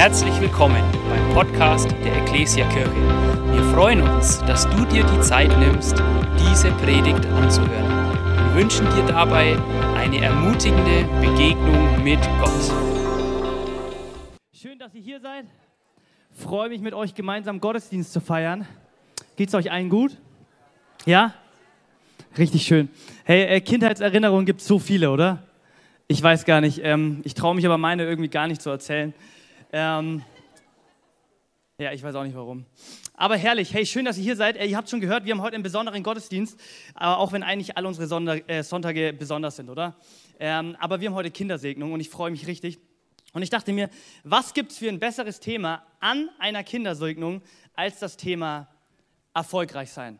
Herzlich willkommen beim Podcast der Ecclesia Kirche. Wir freuen uns, dass du dir die Zeit nimmst, diese Predigt anzuhören. Wir wünschen dir dabei eine ermutigende Begegnung mit Gott. Schön, dass ihr hier seid. Freue mich mit euch gemeinsam Gottesdienst zu feiern. Geht's euch allen gut? Ja? Richtig schön. Hey, äh, Kindheitserinnerungen gibt es so viele, oder? Ich weiß gar nicht. Ähm, ich traue mich aber meine irgendwie gar nicht zu erzählen. Ähm, ja, ich weiß auch nicht warum. Aber herrlich. Hey, schön, dass ihr hier seid. Äh, ihr habt schon gehört, wir haben heute einen besonderen Gottesdienst, aber auch wenn eigentlich alle unsere Sonder äh, Sonntage besonders sind, oder? Ähm, aber wir haben heute Kindersegnung und ich freue mich richtig. Und ich dachte mir, was gibt es für ein besseres Thema an einer Kindersegnung als das Thema erfolgreich sein?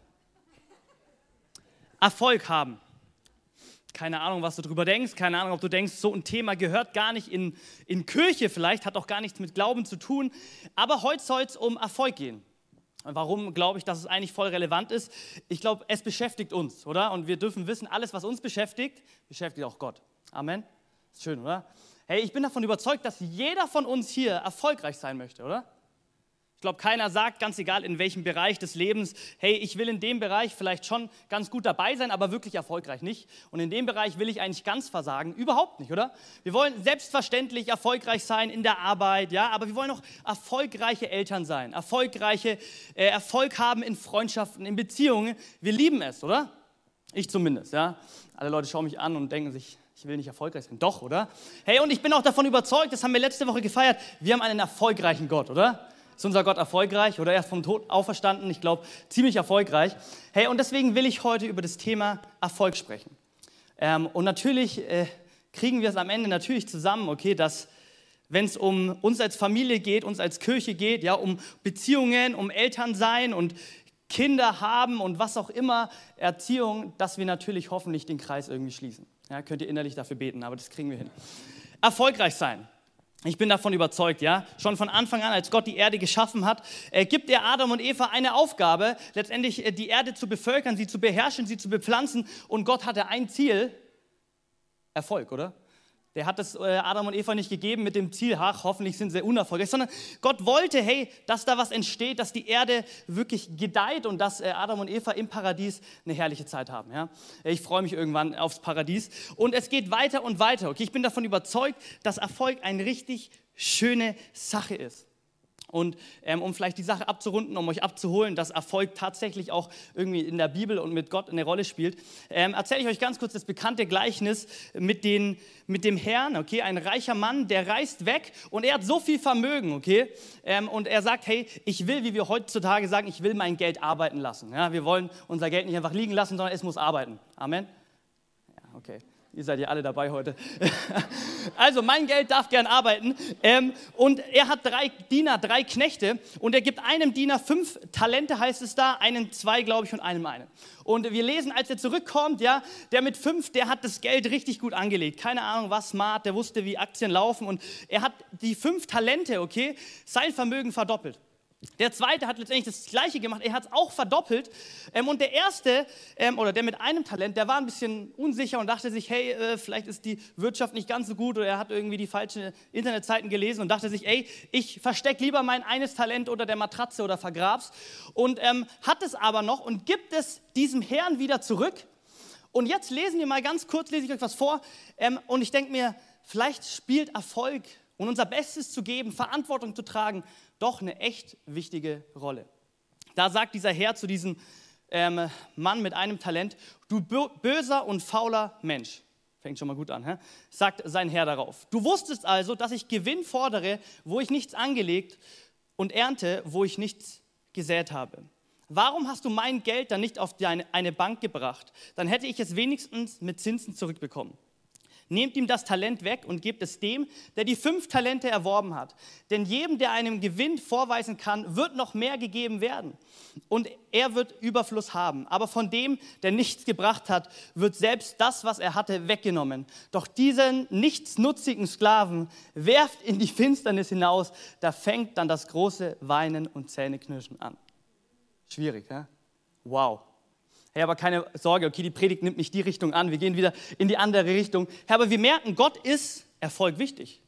Erfolg haben. Keine Ahnung, was du darüber denkst, keine Ahnung, ob du denkst, so ein Thema gehört gar nicht in, in Kirche vielleicht, hat auch gar nichts mit Glauben zu tun. Aber heute soll es um Erfolg gehen. Warum glaube ich, dass es eigentlich voll relevant ist? Ich glaube, es beschäftigt uns, oder? Und wir dürfen wissen, alles, was uns beschäftigt, beschäftigt auch Gott. Amen. Ist schön, oder? Hey, ich bin davon überzeugt, dass jeder von uns hier erfolgreich sein möchte, oder? Ich glaube, keiner sagt, ganz egal in welchem Bereich des Lebens, hey, ich will in dem Bereich vielleicht schon ganz gut dabei sein, aber wirklich erfolgreich nicht. Und in dem Bereich will ich eigentlich ganz versagen. Überhaupt nicht, oder? Wir wollen selbstverständlich erfolgreich sein in der Arbeit, ja, aber wir wollen auch erfolgreiche Eltern sein, erfolgreiche äh, Erfolg haben in Freundschaften, in Beziehungen. Wir lieben es, oder? Ich zumindest, ja. Alle Leute schauen mich an und denken sich, ich will nicht erfolgreich sein. Doch, oder? Hey, und ich bin auch davon überzeugt, das haben wir letzte Woche gefeiert, wir haben einen erfolgreichen Gott, oder? Ist unser Gott erfolgreich oder erst vom Tod auferstanden? Ich glaube, ziemlich erfolgreich. Hey, und deswegen will ich heute über das Thema Erfolg sprechen. Ähm, und natürlich äh, kriegen wir es am Ende natürlich zusammen, okay, dass wenn es um uns als Familie geht, uns als Kirche geht, ja, um Beziehungen, um Elternsein und Kinder haben und was auch immer, Erziehung, dass wir natürlich hoffentlich den Kreis irgendwie schließen. Ja, könnt ihr innerlich dafür beten, aber das kriegen wir hin. Erfolgreich sein. Ich bin davon überzeugt, ja. Schon von Anfang an, als Gott die Erde geschaffen hat, äh, gibt er Adam und Eva eine Aufgabe, letztendlich äh, die Erde zu bevölkern, sie zu beherrschen, sie zu bepflanzen. Und Gott hatte ein Ziel: Erfolg, oder? Der hat es äh, Adam und Eva nicht gegeben mit dem Ziel, ach, hoffentlich sind sie unerfolgreich, sondern Gott wollte, hey, dass da was entsteht, dass die Erde wirklich gedeiht und dass äh, Adam und Eva im Paradies eine herrliche Zeit haben. Ja? Ich freue mich irgendwann aufs Paradies. Und es geht weiter und weiter. Okay, ich bin davon überzeugt, dass Erfolg eine richtig schöne Sache ist. Und ähm, um vielleicht die Sache abzurunden, um euch abzuholen, dass Erfolg tatsächlich auch irgendwie in der Bibel und mit Gott eine Rolle spielt, ähm, erzähle ich euch ganz kurz das bekannte Gleichnis mit, den, mit dem Herrn. Okay, ein reicher Mann, der reist weg und er hat so viel Vermögen. Okay, ähm, und er sagt, hey, ich will, wie wir heutzutage sagen, ich will mein Geld arbeiten lassen. Ja, wir wollen unser Geld nicht einfach liegen lassen, sondern es muss arbeiten. Amen. Ja, okay. Ihr seid ja alle dabei heute. Also, mein Geld darf gern arbeiten. Ähm, und er hat drei Diener, drei Knechte. Und er gibt einem Diener fünf Talente, heißt es da, einen zwei, glaube ich, und einem einen. Und wir lesen, als er zurückkommt, ja, der mit fünf, der hat das Geld richtig gut angelegt. Keine Ahnung, was smart, der wusste, wie Aktien laufen. Und er hat die fünf Talente, okay, sein Vermögen verdoppelt. Der zweite hat letztendlich das Gleiche gemacht, er hat es auch verdoppelt. Ähm, und der erste, ähm, oder der mit einem Talent, der war ein bisschen unsicher und dachte sich, hey, äh, vielleicht ist die Wirtschaft nicht ganz so gut oder er hat irgendwie die falschen Internetseiten gelesen und dachte sich, ey, ich verstecke lieber mein eines Talent unter der Matratze oder vergrab's. Und ähm, hat es aber noch und gibt es diesem Herrn wieder zurück. Und jetzt lesen wir mal ganz kurz, lese ich euch was vor. Ähm, und ich denke mir, vielleicht spielt Erfolg und unser Bestes zu geben, Verantwortung zu tragen, doch eine echt wichtige Rolle. Da sagt dieser Herr zu diesem ähm, Mann mit einem Talent, du böser und fauler Mensch. Fängt schon mal gut an, hä? sagt sein Herr darauf. Du wusstest also, dass ich Gewinn fordere, wo ich nichts angelegt und ernte, wo ich nichts gesät habe. Warum hast du mein Geld dann nicht auf eine Bank gebracht? Dann hätte ich es wenigstens mit Zinsen zurückbekommen. Nehmt ihm das Talent weg und gebt es dem, der die fünf Talente erworben hat. Denn jedem, der einem Gewinn vorweisen kann, wird noch mehr gegeben werden. Und er wird Überfluss haben. Aber von dem, der nichts gebracht hat, wird selbst das, was er hatte, weggenommen. Doch diesen nichtsnutzigen Sklaven werft in die Finsternis hinaus. Da fängt dann das große Weinen und Zähneknirschen an. Schwierig, ja? Wow. Hey, aber keine Sorge, okay, die Predigt nimmt nicht die Richtung an, wir gehen wieder in die andere Richtung. Herr, aber wir merken, Gott ist Erfolg wichtig.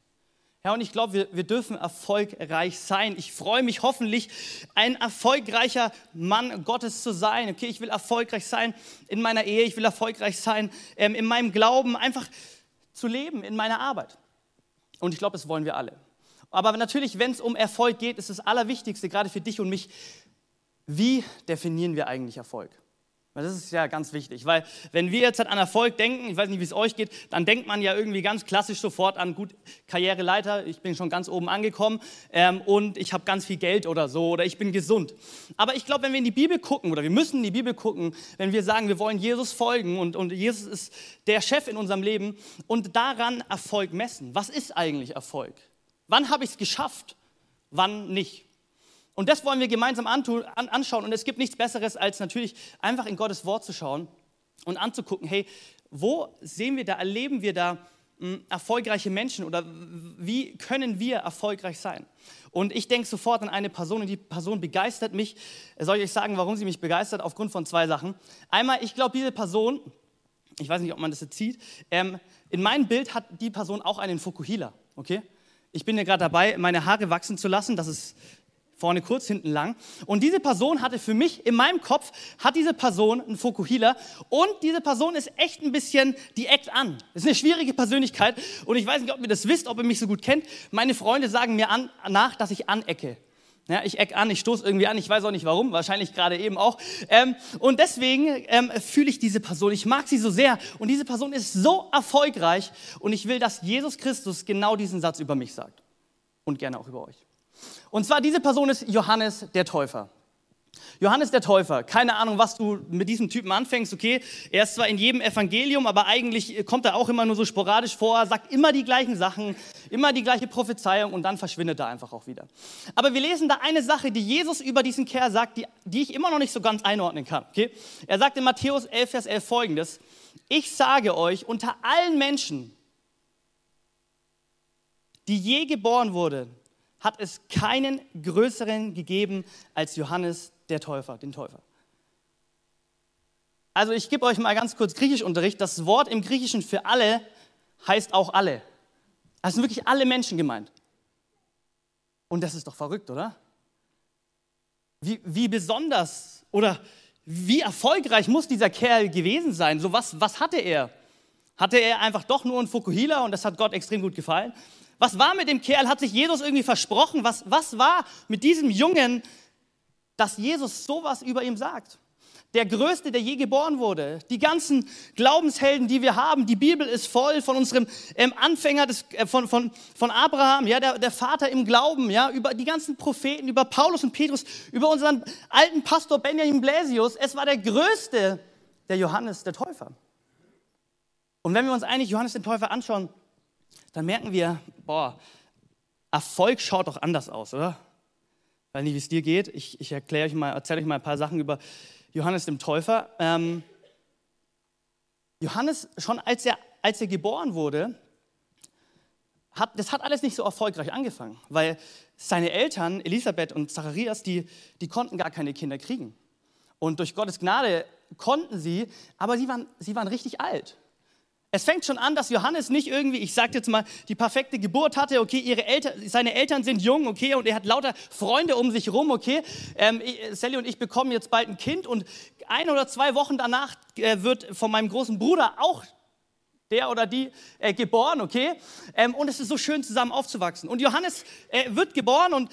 Ja, und ich glaube, wir, wir dürfen erfolgreich sein. Ich freue mich hoffentlich, ein erfolgreicher Mann Gottes zu sein. Okay, ich will erfolgreich sein in meiner Ehe, ich will erfolgreich sein ähm, in meinem Glauben, einfach zu leben in meiner Arbeit. Und ich glaube, das wollen wir alle. Aber natürlich, wenn es um Erfolg geht, ist das Allerwichtigste, gerade für dich und mich, wie definieren wir eigentlich Erfolg? Das ist ja ganz wichtig, weil wenn wir jetzt an Erfolg denken, ich weiß nicht, wie es euch geht, dann denkt man ja irgendwie ganz klassisch sofort an, gut, Karriereleiter, ich bin schon ganz oben angekommen ähm, und ich habe ganz viel Geld oder so oder ich bin gesund. Aber ich glaube, wenn wir in die Bibel gucken oder wir müssen in die Bibel gucken, wenn wir sagen, wir wollen Jesus folgen und, und Jesus ist der Chef in unserem Leben und daran Erfolg messen. Was ist eigentlich Erfolg? Wann habe ich es geschafft? Wann nicht? Und das wollen wir gemeinsam anschauen. Und es gibt nichts Besseres, als natürlich einfach in Gottes Wort zu schauen und anzugucken, hey, wo sehen wir da, erleben wir da hm, erfolgreiche Menschen oder wie können wir erfolgreich sein? Und ich denke sofort an eine Person und die Person begeistert mich. Soll ich euch sagen, warum sie mich begeistert? Aufgrund von zwei Sachen. Einmal, ich glaube, diese Person, ich weiß nicht, ob man das jetzt sieht, ähm, in meinem Bild hat die Person auch einen Fukuhila, okay? Ich bin ja gerade dabei, meine Haare wachsen zu lassen. Das ist vorne kurz, hinten lang. Und diese Person hatte für mich, in meinem Kopf, hat diese Person einen Fokuhila und diese Person ist echt ein bisschen, die eckt an. Ist eine schwierige Persönlichkeit und ich weiß nicht, ob ihr das wisst, ob ihr mich so gut kennt. Meine Freunde sagen mir an, nach, dass ich anecke. Ja, ich eck an, ich stoße irgendwie an, ich weiß auch nicht warum, wahrscheinlich gerade eben auch. Ähm, und deswegen ähm, fühle ich diese Person, ich mag sie so sehr und diese Person ist so erfolgreich und ich will, dass Jesus Christus genau diesen Satz über mich sagt und gerne auch über euch. Und zwar diese Person ist Johannes der Täufer. Johannes der Täufer, keine Ahnung, was du mit diesem Typen anfängst, okay? Er ist zwar in jedem Evangelium, aber eigentlich kommt er auch immer nur so sporadisch vor, sagt immer die gleichen Sachen, immer die gleiche Prophezeiung und dann verschwindet er einfach auch wieder. Aber wir lesen da eine Sache, die Jesus über diesen Kerl sagt, die, die ich immer noch nicht so ganz einordnen kann, okay? Er sagt in Matthäus 11, Vers 11 folgendes, ich sage euch, unter allen Menschen, die je geboren wurden, hat es keinen größeren gegeben als Johannes der Täufer, den Täufer. Also ich gebe euch mal ganz kurz Griechischunterricht. Das Wort im Griechischen für alle heißt auch alle. Also sind wirklich alle Menschen gemeint. Und das ist doch verrückt, oder? Wie, wie besonders oder wie erfolgreich muss dieser Kerl gewesen sein? So was, was hatte er? Hatte er einfach doch nur einen Fukuhila und das hat Gott extrem gut gefallen? Was war mit dem Kerl? Hat sich Jesus irgendwie versprochen? Was, was war mit diesem Jungen, dass Jesus sowas über ihm sagt? Der Größte, der je geboren wurde. Die ganzen Glaubenshelden, die wir haben. Die Bibel ist voll von unserem ähm, Anfänger des, äh, von, von, von Abraham, ja, der, der Vater im Glauben, ja, über die ganzen Propheten, über Paulus und Petrus, über unseren alten Pastor Benjamin Blasius. Es war der Größte, der Johannes, der Täufer. Und wenn wir uns eigentlich Johannes den Täufer anschauen, dann merken wir, boah, Erfolg schaut doch anders aus, oder? Weiß nicht, wie es dir geht. Ich, ich erkläre euch mal, erzähle euch mal ein paar Sachen über Johannes dem Täufer. Ähm, Johannes, schon als er, als er geboren wurde, hat, das hat alles nicht so erfolgreich angefangen, weil seine Eltern, Elisabeth und Zacharias, die, die konnten gar keine Kinder kriegen. Und durch Gottes Gnade konnten sie, aber sie waren, sie waren richtig alt. Es fängt schon an, dass Johannes nicht irgendwie, ich sage jetzt mal, die perfekte Geburt hatte, okay, ihre Eltern, seine Eltern sind jung, okay, und er hat lauter Freunde um sich rum, okay. Ähm, Sally und ich bekommen jetzt bald ein Kind und ein oder zwei Wochen danach äh, wird von meinem großen Bruder auch der oder die äh, geboren, okay? Ähm, und es ist so schön, zusammen aufzuwachsen. Und Johannes äh, wird geboren und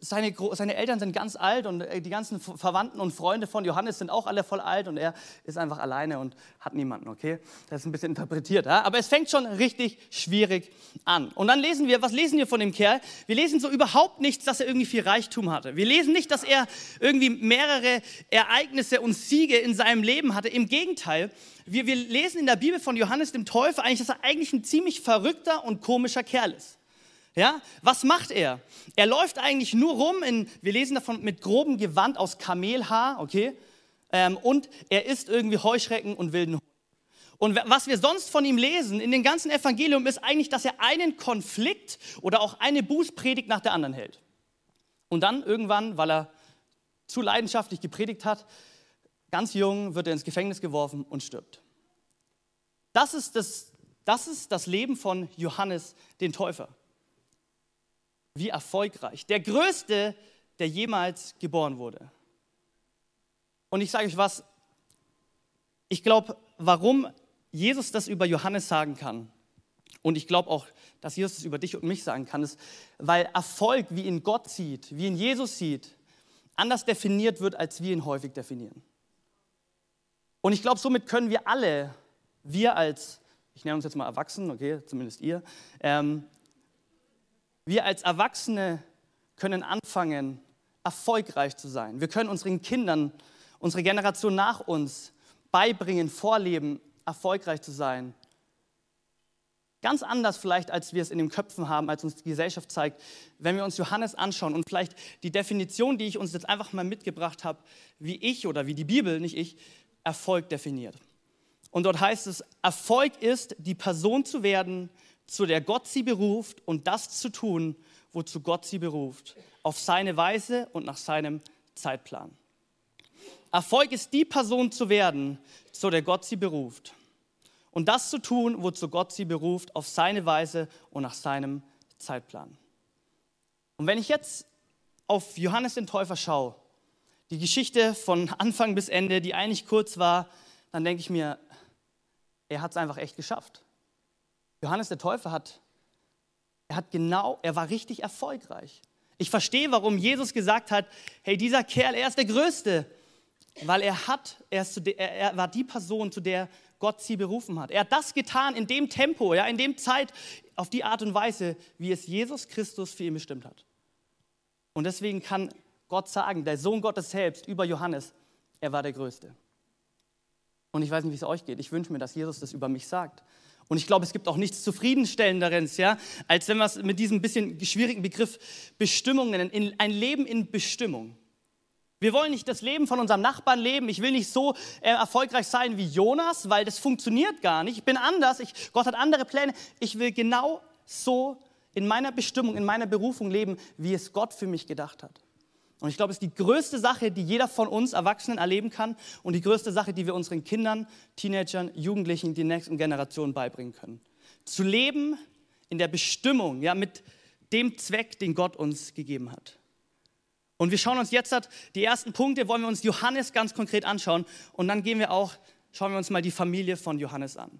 seine, seine Eltern sind ganz alt und äh, die ganzen Verwandten und Freunde von Johannes sind auch alle voll alt und er ist einfach alleine und hat niemanden, okay? Das ist ein bisschen interpretiert, ja? aber es fängt schon richtig schwierig an. Und dann lesen wir, was lesen wir von dem Kerl? Wir lesen so überhaupt nichts, dass er irgendwie viel Reichtum hatte. Wir lesen nicht, dass er irgendwie mehrere Ereignisse und Siege in seinem Leben hatte. Im Gegenteil, wir, wir lesen in der Bibel von Johannes dem Täufer eigentlich, dass er eigentlich ein ziemlich verrückter und komischer Kerl ist. Ja, was macht er? Er läuft eigentlich nur rum, in, wir lesen davon mit grobem Gewand aus Kamelhaar, okay? Ähm, und er isst irgendwie Heuschrecken und wilden Hund. Und was wir sonst von ihm lesen in den ganzen Evangelium ist eigentlich, dass er einen Konflikt oder auch eine Bußpredigt nach der anderen hält. Und dann irgendwann, weil er zu leidenschaftlich gepredigt hat, ganz jung wird er ins Gefängnis geworfen und stirbt. Das ist das, das, ist das Leben von Johannes den Täufer. Wie erfolgreich. Der größte, der jemals geboren wurde. Und ich sage euch was, ich glaube, warum Jesus das über Johannes sagen kann, und ich glaube auch, dass Jesus das über dich und mich sagen kann, ist, weil Erfolg, wie ihn Gott sieht, wie ihn Jesus sieht, anders definiert wird, als wir ihn häufig definieren. Und ich glaube, somit können wir alle, wir als, ich nenne uns jetzt mal Erwachsenen, okay, zumindest ihr, ähm, wir als Erwachsene können anfangen, erfolgreich zu sein. Wir können unseren Kindern, unsere Generation nach uns beibringen, vorleben, erfolgreich zu sein. Ganz anders vielleicht, als wir es in den Köpfen haben, als uns die Gesellschaft zeigt, wenn wir uns Johannes anschauen und vielleicht die Definition, die ich uns jetzt einfach mal mitgebracht habe, wie ich oder wie die Bibel, nicht ich, Erfolg definiert. Und dort heißt es, Erfolg ist, die Person zu werden, zu der Gott sie beruft und das zu tun, wozu Gott sie beruft, auf seine Weise und nach seinem Zeitplan. Erfolg ist die Person zu werden, zu der Gott sie beruft und das zu tun, wozu Gott sie beruft, auf seine Weise und nach seinem Zeitplan. Und wenn ich jetzt auf Johannes den Täufer schaue, die Geschichte von Anfang bis Ende, die eigentlich kurz war, dann denke ich mir, er hat es einfach echt geschafft. Johannes der Täufer hat, er hat genau, er war richtig erfolgreich. Ich verstehe, warum Jesus gesagt hat, hey, dieser Kerl, er ist der Größte, weil er hat, er, ist, er, er war die Person, zu der Gott sie berufen hat. Er hat das getan in dem Tempo, ja, in dem Zeit, auf die Art und Weise, wie es Jesus Christus für ihn bestimmt hat. Und deswegen kann Gott sagen, der Sohn Gottes selbst über Johannes, er war der Größte. Und ich weiß nicht, wie es euch geht. Ich wünsche mir, dass Jesus das über mich sagt. Und ich glaube, es gibt auch nichts zufriedenstellenderes, ja, als wenn wir es mit diesem bisschen schwierigen Begriff Bestimmung nennen. ein Leben in Bestimmung. Wir wollen nicht das Leben von unserem Nachbarn leben. Ich will nicht so äh, erfolgreich sein wie Jonas, weil das funktioniert gar nicht. Ich bin anders. Ich, Gott hat andere Pläne. Ich will genau so in meiner Bestimmung, in meiner Berufung leben, wie es Gott für mich gedacht hat. Und ich glaube, es ist die größte Sache, die jeder von uns Erwachsenen erleben kann und die größte Sache, die wir unseren Kindern, Teenagern, Jugendlichen, die nächsten Generationen beibringen können. Zu leben in der Bestimmung, ja, mit dem Zweck, den Gott uns gegeben hat. Und wir schauen uns jetzt die ersten Punkte, wollen wir uns Johannes ganz konkret anschauen und dann gehen wir auch, schauen wir uns mal die Familie von Johannes an.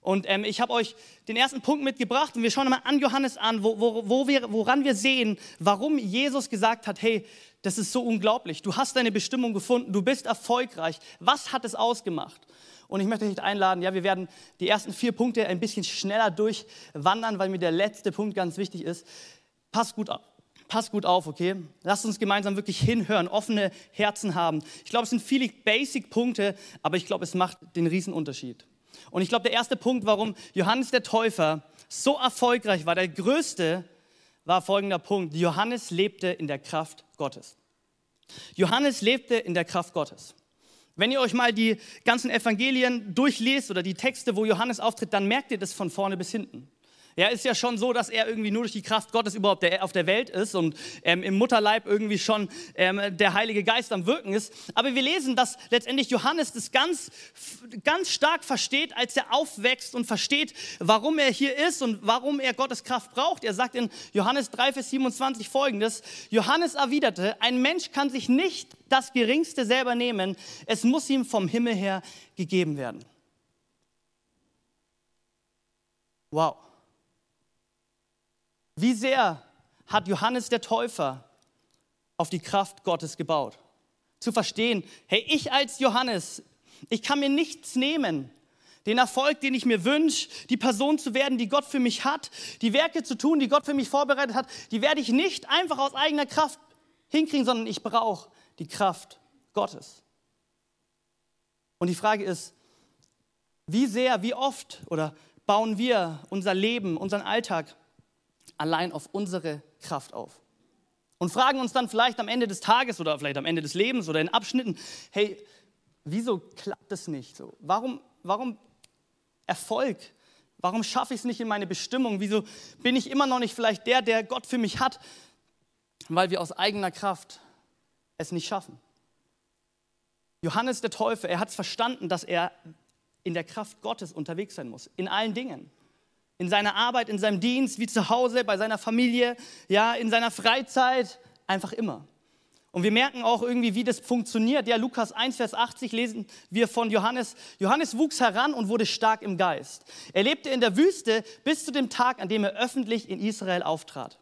Und ähm, ich habe euch den ersten Punkt mitgebracht und wir schauen mal an Johannes an, wo, wo, wo wir, woran wir sehen, warum Jesus gesagt hat, hey, das ist so unglaublich, du hast deine Bestimmung gefunden, du bist erfolgreich. Was hat es ausgemacht? Und ich möchte dich einladen, ja, wir werden die ersten vier Punkte ein bisschen schneller durchwandern, weil mir der letzte Punkt ganz wichtig ist. Pass gut auf pass gut auf, okay? Lasst uns gemeinsam wirklich hinhören, offene Herzen haben. Ich glaube, es sind viele Basic-Punkte, aber ich glaube, es macht den Riesenunterschied. Und ich glaube, der erste Punkt, warum Johannes der Täufer so erfolgreich war, der größte, war folgender Punkt. Johannes lebte in der Kraft Gottes. Johannes lebte in der Kraft Gottes. Wenn ihr euch mal die ganzen Evangelien durchlest oder die Texte, wo Johannes auftritt, dann merkt ihr das von vorne bis hinten. Ja, ist ja schon so, dass er irgendwie nur durch die Kraft Gottes überhaupt der, auf der Welt ist und ähm, im Mutterleib irgendwie schon ähm, der Heilige Geist am Wirken ist. Aber wir lesen, dass letztendlich Johannes das ganz, ganz stark versteht, als er aufwächst und versteht, warum er hier ist und warum er Gottes Kraft braucht. Er sagt in Johannes 3, Vers 27 folgendes: Johannes erwiderte, ein Mensch kann sich nicht das Geringste selber nehmen, es muss ihm vom Himmel her gegeben werden. Wow. Wie sehr hat Johannes der Täufer auf die Kraft Gottes gebaut? Zu verstehen, hey, ich als Johannes, ich kann mir nichts nehmen. Den Erfolg, den ich mir wünsche, die Person zu werden, die Gott für mich hat, die Werke zu tun, die Gott für mich vorbereitet hat, die werde ich nicht einfach aus eigener Kraft hinkriegen, sondern ich brauche die Kraft Gottes. Und die Frage ist, wie sehr, wie oft oder bauen wir unser Leben, unseren Alltag allein auf unsere Kraft auf. Und fragen uns dann vielleicht am Ende des Tages oder vielleicht am Ende des Lebens oder in Abschnitten, hey, wieso klappt es nicht so? Warum, warum Erfolg? Warum schaffe ich es nicht in meine Bestimmung? Wieso bin ich immer noch nicht vielleicht der, der Gott für mich hat? Weil wir aus eigener Kraft es nicht schaffen. Johannes der Täufer, er hat es verstanden, dass er in der Kraft Gottes unterwegs sein muss, in allen Dingen. In seiner Arbeit, in seinem Dienst, wie zu Hause, bei seiner Familie, ja, in seiner Freizeit, einfach immer. Und wir merken auch irgendwie, wie das funktioniert. Ja, Lukas 1, Vers 80 lesen wir von Johannes. Johannes wuchs heran und wurde stark im Geist. Er lebte in der Wüste bis zu dem Tag, an dem er öffentlich in Israel auftrat.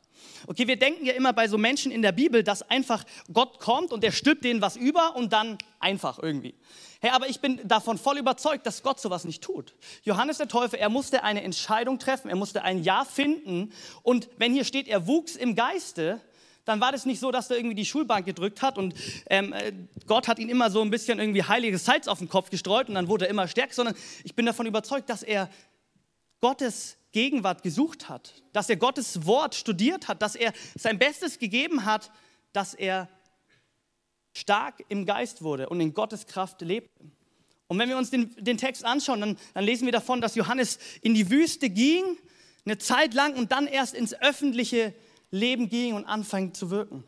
Okay, wir denken ja immer bei so Menschen in der Bibel, dass einfach Gott kommt und der stülpt denen was über und dann einfach irgendwie. Hey, aber ich bin davon voll überzeugt, dass Gott sowas nicht tut. Johannes der Täufer, er musste eine Entscheidung treffen, er musste ein Ja finden und wenn hier steht, er wuchs im Geiste, dann war das nicht so, dass er irgendwie die Schulbank gedrückt hat und ähm, äh, Gott hat ihn immer so ein bisschen irgendwie heiliges Salz auf den Kopf gestreut und dann wurde er immer stärker, sondern ich bin davon überzeugt, dass er Gottes Gegenwart gesucht hat, dass er Gottes Wort studiert hat, dass er sein Bestes gegeben hat, dass er stark im Geist wurde und in Gottes Kraft lebte. Und wenn wir uns den, den Text anschauen, dann, dann lesen wir davon, dass Johannes in die Wüste ging, eine Zeit lang und dann erst ins öffentliche Leben ging und anfängt zu wirken.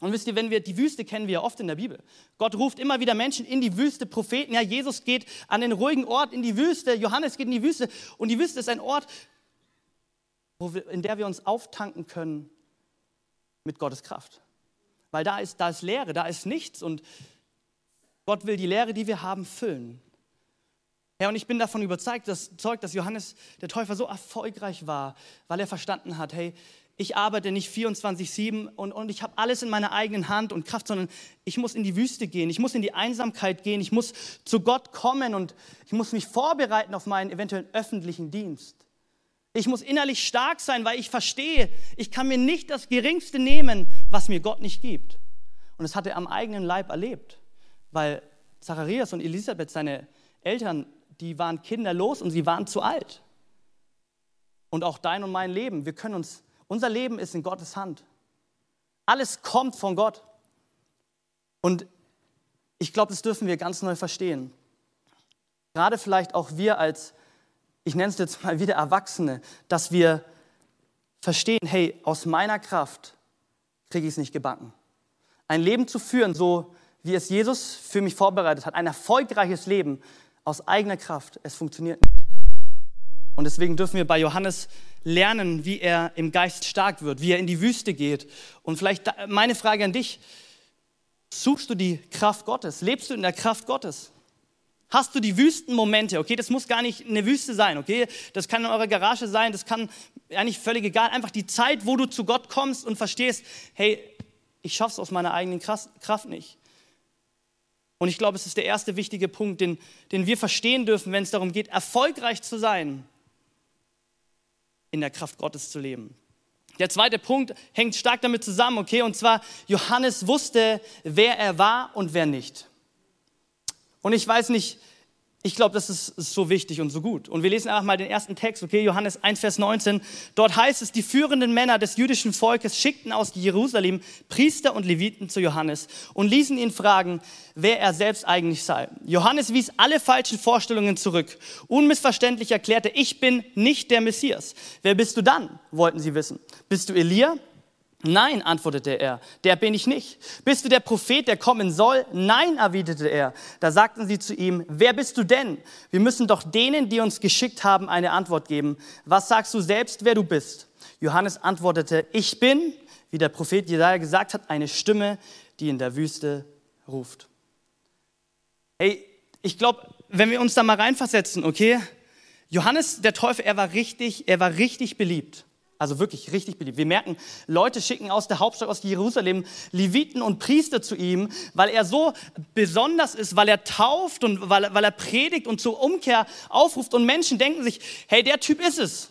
Und wisst ihr, wenn wir die Wüste kennen wir ja oft in der Bibel. Gott ruft immer wieder Menschen in die Wüste, Propheten. Ja, Jesus geht an den ruhigen Ort in die Wüste, Johannes geht in die Wüste. Und die Wüste ist ein Ort, wir, in der wir uns auftanken können mit Gottes Kraft. Weil da ist, da ist Leere, da ist nichts. Und Gott will die Leere, die wir haben, füllen. Ja, und ich bin davon überzeugt, dass, dass Johannes der Täufer so erfolgreich war, weil er verstanden hat, hey, ich arbeite nicht 24-7 und, und ich habe alles in meiner eigenen Hand und Kraft, sondern ich muss in die Wüste gehen, ich muss in die Einsamkeit gehen, ich muss zu Gott kommen und ich muss mich vorbereiten auf meinen eventuellen öffentlichen Dienst. Ich muss innerlich stark sein, weil ich verstehe, ich kann mir nicht das Geringste nehmen, was mir Gott nicht gibt. Und das hat er am eigenen Leib erlebt, weil Zacharias und Elisabeth, seine Eltern, die waren kinderlos und sie waren zu alt. Und auch dein und mein Leben, wir können uns unser Leben ist in Gottes Hand. Alles kommt von Gott. Und ich glaube, das dürfen wir ganz neu verstehen. Gerade vielleicht auch wir als, ich nenne es jetzt mal wieder Erwachsene, dass wir verstehen, hey, aus meiner Kraft kriege ich es nicht gebacken. Ein Leben zu führen, so wie es Jesus für mich vorbereitet hat, ein erfolgreiches Leben aus eigener Kraft, es funktioniert nicht. Und deswegen dürfen wir bei Johannes lernen, wie er im Geist stark wird, wie er in die Wüste geht. Und vielleicht meine Frage an dich, suchst du die Kraft Gottes? Lebst du in der Kraft Gottes? Hast du die Wüstenmomente, okay? Das muss gar nicht eine Wüste sein, okay? Das kann in eurer Garage sein, das kann eigentlich völlig egal. Einfach die Zeit, wo du zu Gott kommst und verstehst, hey, ich schaff's aus meiner eigenen Kraft nicht. Und ich glaube, es ist der erste wichtige Punkt, den, den wir verstehen dürfen, wenn es darum geht, erfolgreich zu sein in der Kraft Gottes zu leben. Der zweite Punkt hängt stark damit zusammen, okay? Und zwar, Johannes wusste, wer er war und wer nicht. Und ich weiß nicht, ich glaube, das ist, so wichtig und so gut. Und wir lesen einfach mal den ersten Text, okay, Johannes 1, Vers 19. Dort heißt es, die führenden Männer des jüdischen Volkes schickten aus Jerusalem Priester und Leviten zu Johannes und ließen ihn fragen, wer er selbst eigentlich sei. Johannes wies alle falschen Vorstellungen zurück. Unmissverständlich erklärte, ich bin nicht der Messias. Wer bist du dann? wollten sie wissen. Bist du Elia? Nein, antwortete er, der bin ich nicht. Bist du der Prophet, der kommen soll? Nein, erwiderte er. Da sagten sie zu ihm, wer bist du denn? Wir müssen doch denen, die uns geschickt haben, eine Antwort geben. Was sagst du selbst, wer du bist? Johannes antwortete, ich bin, wie der Prophet Jesaja gesagt hat, eine Stimme, die in der Wüste ruft. Hey, ich glaube, wenn wir uns da mal reinversetzen, okay? Johannes der Täufer, er war richtig, er war richtig beliebt. Also wirklich richtig beliebt. Wir merken, Leute schicken aus der Hauptstadt, aus Jerusalem, Leviten und Priester zu ihm, weil er so besonders ist, weil er tauft und weil, weil er predigt und zur Umkehr aufruft. Und Menschen denken sich, hey, der Typ ist es.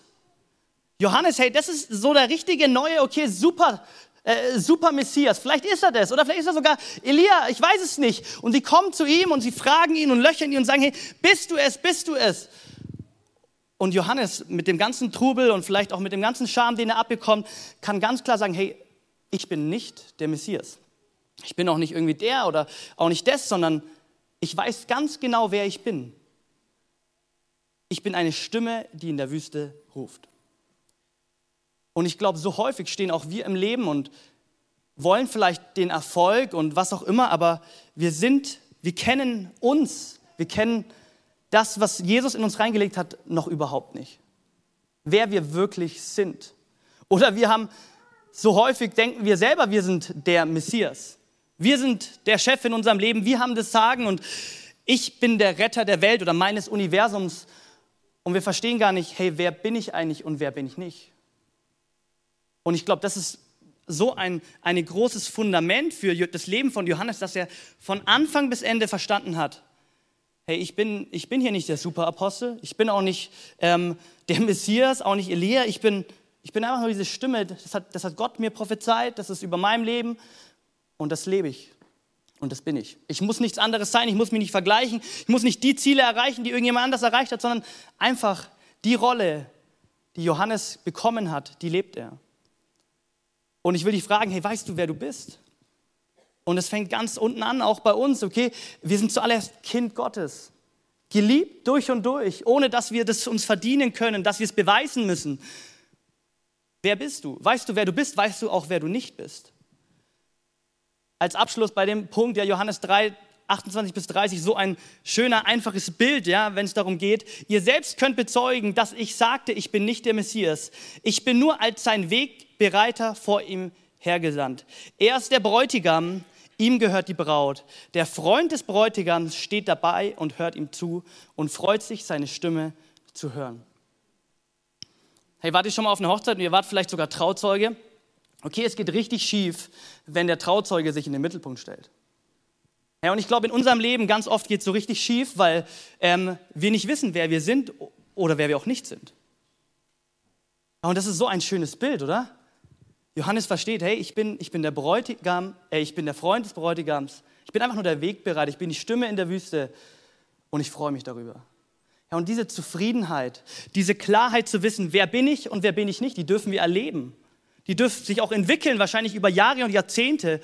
Johannes, hey, das ist so der richtige neue, okay, super, äh, super Messias. Vielleicht ist er das oder vielleicht ist er sogar Elia, ich weiß es nicht. Und sie kommen zu ihm und sie fragen ihn und löchern ihn und sagen, hey, bist du es, bist du es? Und Johannes mit dem ganzen Trubel und vielleicht auch mit dem ganzen Charme, den er abbekommt, kann ganz klar sagen, hey, ich bin nicht der Messias. Ich bin auch nicht irgendwie der oder auch nicht das, sondern ich weiß ganz genau, wer ich bin. Ich bin eine Stimme, die in der Wüste ruft. Und ich glaube, so häufig stehen auch wir im Leben und wollen vielleicht den Erfolg und was auch immer, aber wir sind, wir kennen uns, wir kennen das, was Jesus in uns reingelegt hat, noch überhaupt nicht. wer wir wirklich sind. Oder wir haben so häufig denken wir selber, wir sind der Messias. Wir sind der Chef in unserem Leben, wir haben das Sagen und ich bin der Retter der Welt oder meines Universums. Und wir verstehen gar nicht, hey, wer bin ich eigentlich und wer bin ich nicht? Und ich glaube, das ist so ein, ein großes Fundament für das Leben von Johannes, dass er von Anfang bis Ende verstanden hat, hey, ich bin, ich bin hier nicht der Superapostel, ich bin auch nicht ähm, der Messias, auch nicht Elia, ich bin, ich bin einfach nur diese Stimme, das hat, das hat Gott mir prophezeit, das ist über meinem Leben und das lebe ich. Und das bin ich. Ich muss nichts anderes sein, ich muss mich nicht vergleichen, ich muss nicht die Ziele erreichen, die irgendjemand anders erreicht hat, sondern einfach die Rolle, die Johannes bekommen hat, die lebt er. Und ich will dich fragen, hey, weißt du, wer du bist? Und es fängt ganz unten an, auch bei uns, okay? Wir sind zuallererst Kind Gottes. Geliebt durch und durch, ohne dass wir das uns verdienen können, dass wir es beweisen müssen. Wer bist du? Weißt du, wer du bist? Weißt du auch, wer du nicht bist? als Abschluss bei dem Punkt, ja, Johannes 3, 28 bis 30, so ein schöner, einfaches Bild, ja, wenn es darum geht. Ihr selbst könnt bezeugen, dass ich sagte, ich bin nicht der Messias. Ich bin nur als sein Wegbereiter vor ihm hergesandt. Er ist der Bräutigam, ihm gehört die Braut. Der Freund des Bräutigams steht dabei und hört ihm zu und freut sich, seine Stimme zu hören. Hey, wart ihr schon mal auf einer Hochzeit und ihr wart vielleicht sogar Trauzeuge? Okay, es geht richtig schief, wenn der Trauzeuge sich in den Mittelpunkt stellt. Ja, und ich glaube, in unserem Leben ganz oft geht es so richtig schief, weil ähm, wir nicht wissen, wer wir sind oder wer wir auch nicht sind. Und das ist so ein schönes Bild, oder? Johannes versteht, hey, ich bin, ich bin der Bräutigam, äh, ich bin der Freund des Bräutigams, ich bin einfach nur der Wegbereiter, ich bin die Stimme in der Wüste und ich freue mich darüber. Ja, und diese Zufriedenheit, diese Klarheit zu wissen, wer bin ich und wer bin ich nicht, die dürfen wir erleben. Die dürfen sich auch entwickeln, wahrscheinlich über Jahre und Jahrzehnte.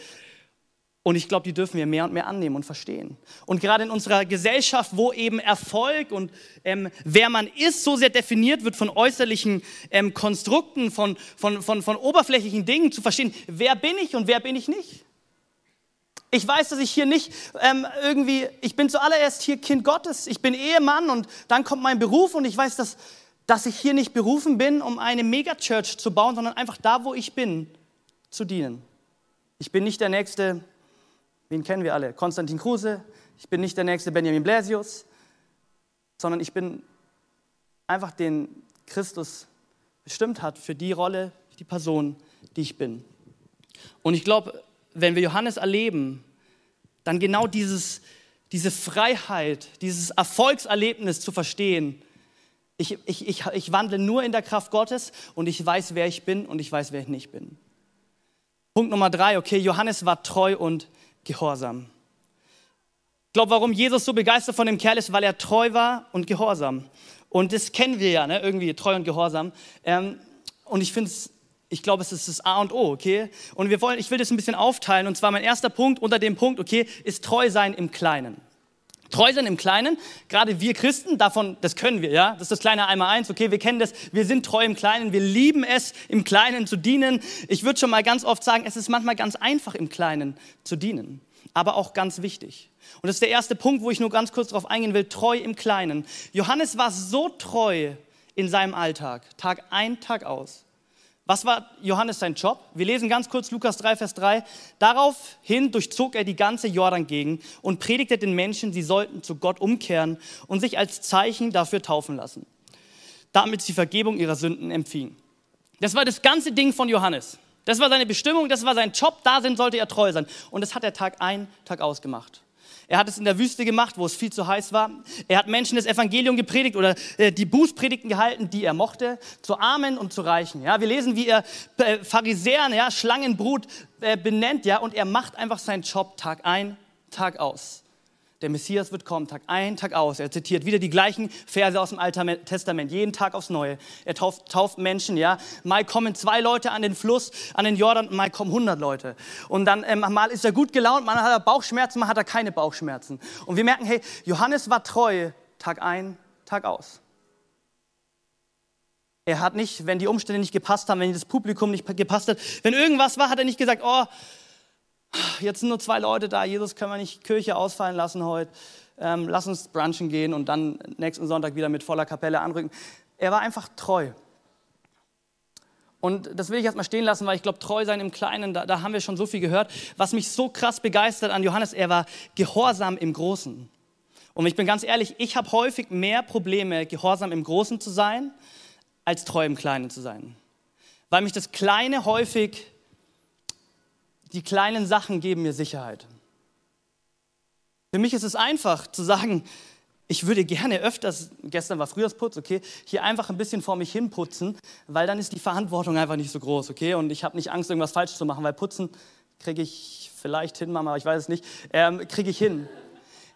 Und ich glaube, die dürfen wir mehr und mehr annehmen und verstehen. Und gerade in unserer Gesellschaft, wo eben Erfolg und ähm, wer man ist, so sehr definiert wird von äußerlichen ähm, Konstrukten, von, von, von, von oberflächlichen Dingen, zu verstehen, wer bin ich und wer bin ich nicht. Ich weiß, dass ich hier nicht ähm, irgendwie, ich bin zuallererst hier Kind Gottes, ich bin Ehemann und dann kommt mein Beruf und ich weiß, dass dass ich hier nicht berufen bin, um eine Megachurch zu bauen, sondern einfach da, wo ich bin, zu dienen. Ich bin nicht der nächste, wen kennen wir alle, Konstantin Kruse, ich bin nicht der nächste Benjamin Blasius, sondern ich bin einfach den Christus bestimmt hat für die Rolle, die Person, die ich bin. Und ich glaube, wenn wir Johannes erleben, dann genau dieses, diese Freiheit, dieses Erfolgserlebnis zu verstehen, ich, ich, ich, ich wandle nur in der Kraft Gottes und ich weiß, wer ich bin und ich weiß, wer ich nicht bin. Punkt Nummer drei, okay, Johannes war treu und gehorsam. Ich glaube, warum Jesus so begeistert von dem Kerl ist, weil er treu war und gehorsam. Und das kennen wir ja, ne? irgendwie treu und gehorsam. Ähm, und ich finde es, ich glaube, es ist das A und O, okay? Und wir wollen, ich will das ein bisschen aufteilen. Und zwar mein erster Punkt unter dem Punkt, okay, ist treu sein im Kleinen. Treu sein im Kleinen, gerade wir Christen, davon, das können wir, ja. Das ist das kleine einmal eins, okay, wir kennen das. Wir sind treu im Kleinen, wir lieben es, im Kleinen zu dienen. Ich würde schon mal ganz oft sagen, es ist manchmal ganz einfach, im Kleinen zu dienen, aber auch ganz wichtig. Und das ist der erste Punkt, wo ich nur ganz kurz darauf eingehen will, treu im Kleinen. Johannes war so treu in seinem Alltag, Tag ein, Tag aus. Was war Johannes sein Job? Wir lesen ganz kurz Lukas 3, Vers 3. Daraufhin durchzog er die ganze Jordan-Gegend und predigte den Menschen, sie sollten zu Gott umkehren und sich als Zeichen dafür taufen lassen, damit sie Vergebung ihrer Sünden empfingen. Das war das ganze Ding von Johannes. Das war seine Bestimmung, das war sein Job, da sollte er treu sein. Und das hat er Tag ein, Tag aus gemacht. Er hat es in der Wüste gemacht, wo es viel zu heiß war. Er hat Menschen das Evangelium gepredigt oder äh, die Bußpredigten gehalten, die er mochte, zu Armen und zu Reichen. Ja, wir lesen, wie er äh, Pharisäern, ja, Schlangenbrut äh, benennt, ja, und er macht einfach seinen Job Tag ein, Tag aus. Der Messias wird kommen, Tag ein, Tag aus. Er zitiert wieder die gleichen Verse aus dem Alten Testament, jeden Tag aufs Neue. Er tauft, tauft Menschen, ja. Mal kommen zwei Leute an den Fluss, an den Jordan, mal kommen 100 Leute. Und dann ähm, mal ist er gut gelaunt, mal hat er Bauchschmerzen, mal hat er keine Bauchschmerzen. Und wir merken, hey, Johannes war treu, Tag ein, Tag aus. Er hat nicht, wenn die Umstände nicht gepasst haben, wenn das Publikum nicht gepasst hat, wenn irgendwas war, hat er nicht gesagt, oh, jetzt sind nur zwei Leute da, Jesus, können wir nicht Kirche ausfallen lassen heute, ähm, lass uns brunchen gehen und dann nächsten Sonntag wieder mit voller Kapelle anrücken. Er war einfach treu. Und das will ich erstmal stehen lassen, weil ich glaube, treu sein im Kleinen, da, da haben wir schon so viel gehört. Was mich so krass begeistert an Johannes, er war gehorsam im Großen. Und ich bin ganz ehrlich, ich habe häufig mehr Probleme, gehorsam im Großen zu sein, als treu im Kleinen zu sein. Weil mich das Kleine häufig, die kleinen Sachen geben mir Sicherheit. Für mich ist es einfach zu sagen, ich würde gerne öfters, gestern war Frühjahrsputz, okay, hier einfach ein bisschen vor mich hin putzen, weil dann ist die Verantwortung einfach nicht so groß, okay? Und ich habe nicht Angst, irgendwas falsch zu machen, weil putzen kriege ich vielleicht hin, Mama, ich weiß es nicht, ähm, kriege ich hin.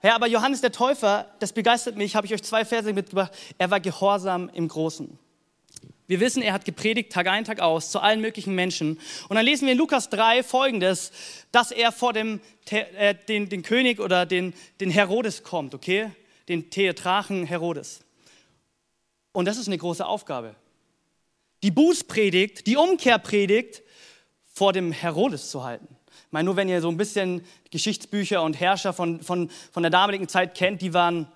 Ja, aber Johannes der Täufer, das begeistert mich, habe ich euch zwei Verse mitgebracht. Er war gehorsam im Großen. Wir wissen, er hat gepredigt Tag ein, Tag aus zu allen möglichen Menschen. Und dann lesen wir in Lukas 3 folgendes, dass er vor dem, äh, den, den König oder den, den Herodes kommt, okay? den Theatrachen Herodes. Und das ist eine große Aufgabe. Die Bußpredigt, die Umkehrpredigt vor dem Herodes zu halten. Ich meine, nur wenn ihr so ein bisschen Geschichtsbücher und Herrscher von, von, von der damaligen Zeit kennt, die waren,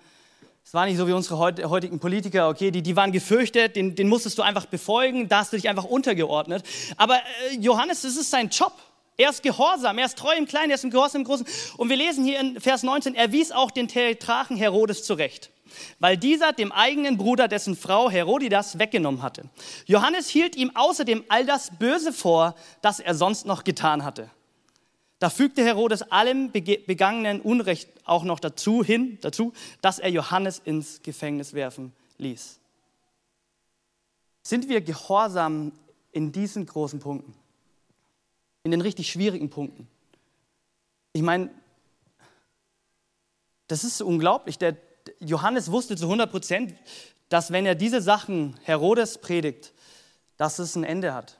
es war nicht so wie unsere heutigen Politiker, okay, die, die waren gefürchtet, den, den musstest du einfach befolgen, da hast du dich einfach untergeordnet. Aber äh, Johannes, das ist sein Job. Er ist gehorsam, er ist treu im Kleinen, er ist im Gehorsam im Großen. Und wir lesen hier in Vers 19, er wies auch den Tetrachen Herodes zurecht, weil dieser dem eigenen Bruder dessen Frau Herodidas weggenommen hatte. Johannes hielt ihm außerdem all das Böse vor, das er sonst noch getan hatte. Da fügte Herodes allem begangenen Unrecht auch noch dazu hin, dazu, dass er Johannes ins Gefängnis werfen ließ. Sind wir gehorsam in diesen großen Punkten? in den richtig schwierigen Punkten. Ich meine, das ist unglaublich. Der Johannes wusste zu 100 Prozent, dass wenn er diese Sachen Herodes predigt, dass es ein Ende hat.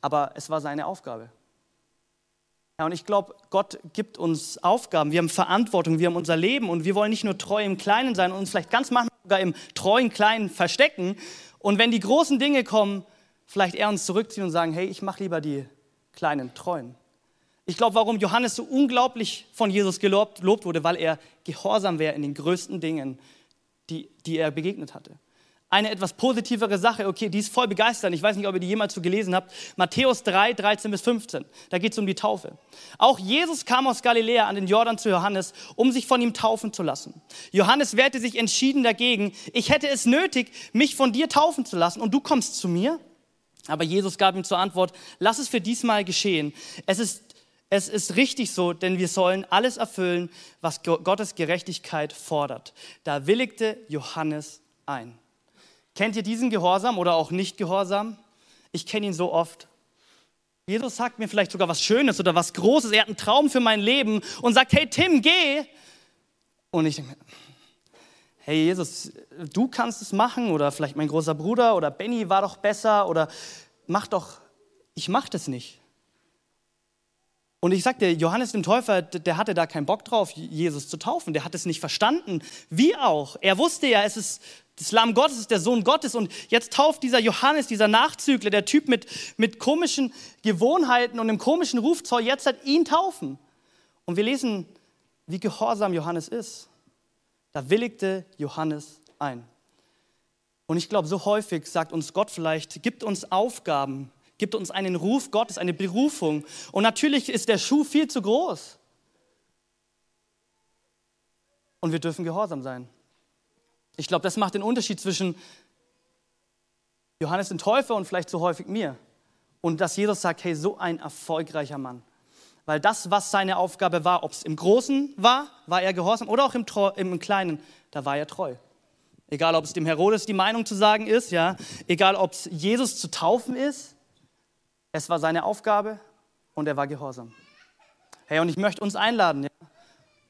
Aber es war seine Aufgabe. Ja, und ich glaube, Gott gibt uns Aufgaben, wir haben Verantwortung, wir haben unser Leben und wir wollen nicht nur treu im Kleinen sein und uns vielleicht ganz manchmal sogar im treuen Kleinen verstecken. Und wenn die großen Dinge kommen, vielleicht eher uns zurückziehen und sagen, hey, ich mache lieber die kleinen Treuen. Ich glaube, warum Johannes so unglaublich von Jesus gelobt, wurde, weil er gehorsam wäre in den größten Dingen, die, die er begegnet hatte. Eine etwas positivere Sache, okay, die ist voll begeisternd. Ich weiß nicht, ob ihr die jemals so gelesen habt. Matthäus 3, 13 bis 15. Da geht es um die Taufe. Auch Jesus kam aus Galiläa an den Jordan zu Johannes, um sich von ihm taufen zu lassen. Johannes wehrte sich entschieden dagegen. Ich hätte es nötig, mich von dir taufen zu lassen und du kommst zu mir? Aber Jesus gab ihm zur Antwort, lass es für diesmal geschehen. Es ist, es ist richtig so, denn wir sollen alles erfüllen, was Gottes Gerechtigkeit fordert. Da willigte Johannes ein. Kennt ihr diesen Gehorsam oder auch nicht Gehorsam? Ich kenne ihn so oft. Jesus sagt mir vielleicht sogar was Schönes oder was Großes. Er hat einen Traum für mein Leben und sagt, hey Tim, geh. Und ich denke mir, hey Jesus, du kannst es machen oder vielleicht mein großer Bruder oder Benny war doch besser oder mach doch, ich mach das nicht. Und ich sagte, Johannes dem Täufer, der hatte da keinen Bock drauf, Jesus zu taufen. Der hat es nicht verstanden. Wie auch? Er wusste ja, es ist das Lamm Gottes, es ist der Sohn Gottes. Und jetzt tauft dieser Johannes, dieser Nachzügler, der Typ mit, mit komischen Gewohnheiten und einem komischen Ruf, soll jetzt halt ihn taufen. Und wir lesen, wie gehorsam Johannes ist. Da willigte Johannes ein. Und ich glaube, so häufig sagt uns Gott vielleicht, gibt uns Aufgaben, gibt uns einen Ruf Gottes, eine Berufung. Und natürlich ist der Schuh viel zu groß. Und wir dürfen gehorsam sein. Ich glaube, das macht den Unterschied zwischen Johannes den Täufer und vielleicht so häufig mir. Und dass Jesus sagt, hey, so ein erfolgreicher Mann weil das, was seine Aufgabe war, ob es im Großen war, war er gehorsam oder auch im, im Kleinen, da war er treu. Egal, ob es dem Herodes die Meinung zu sagen ist, ja, egal, ob es Jesus zu taufen ist, es war seine Aufgabe und er war gehorsam. Hey, und ich möchte uns einladen, ja,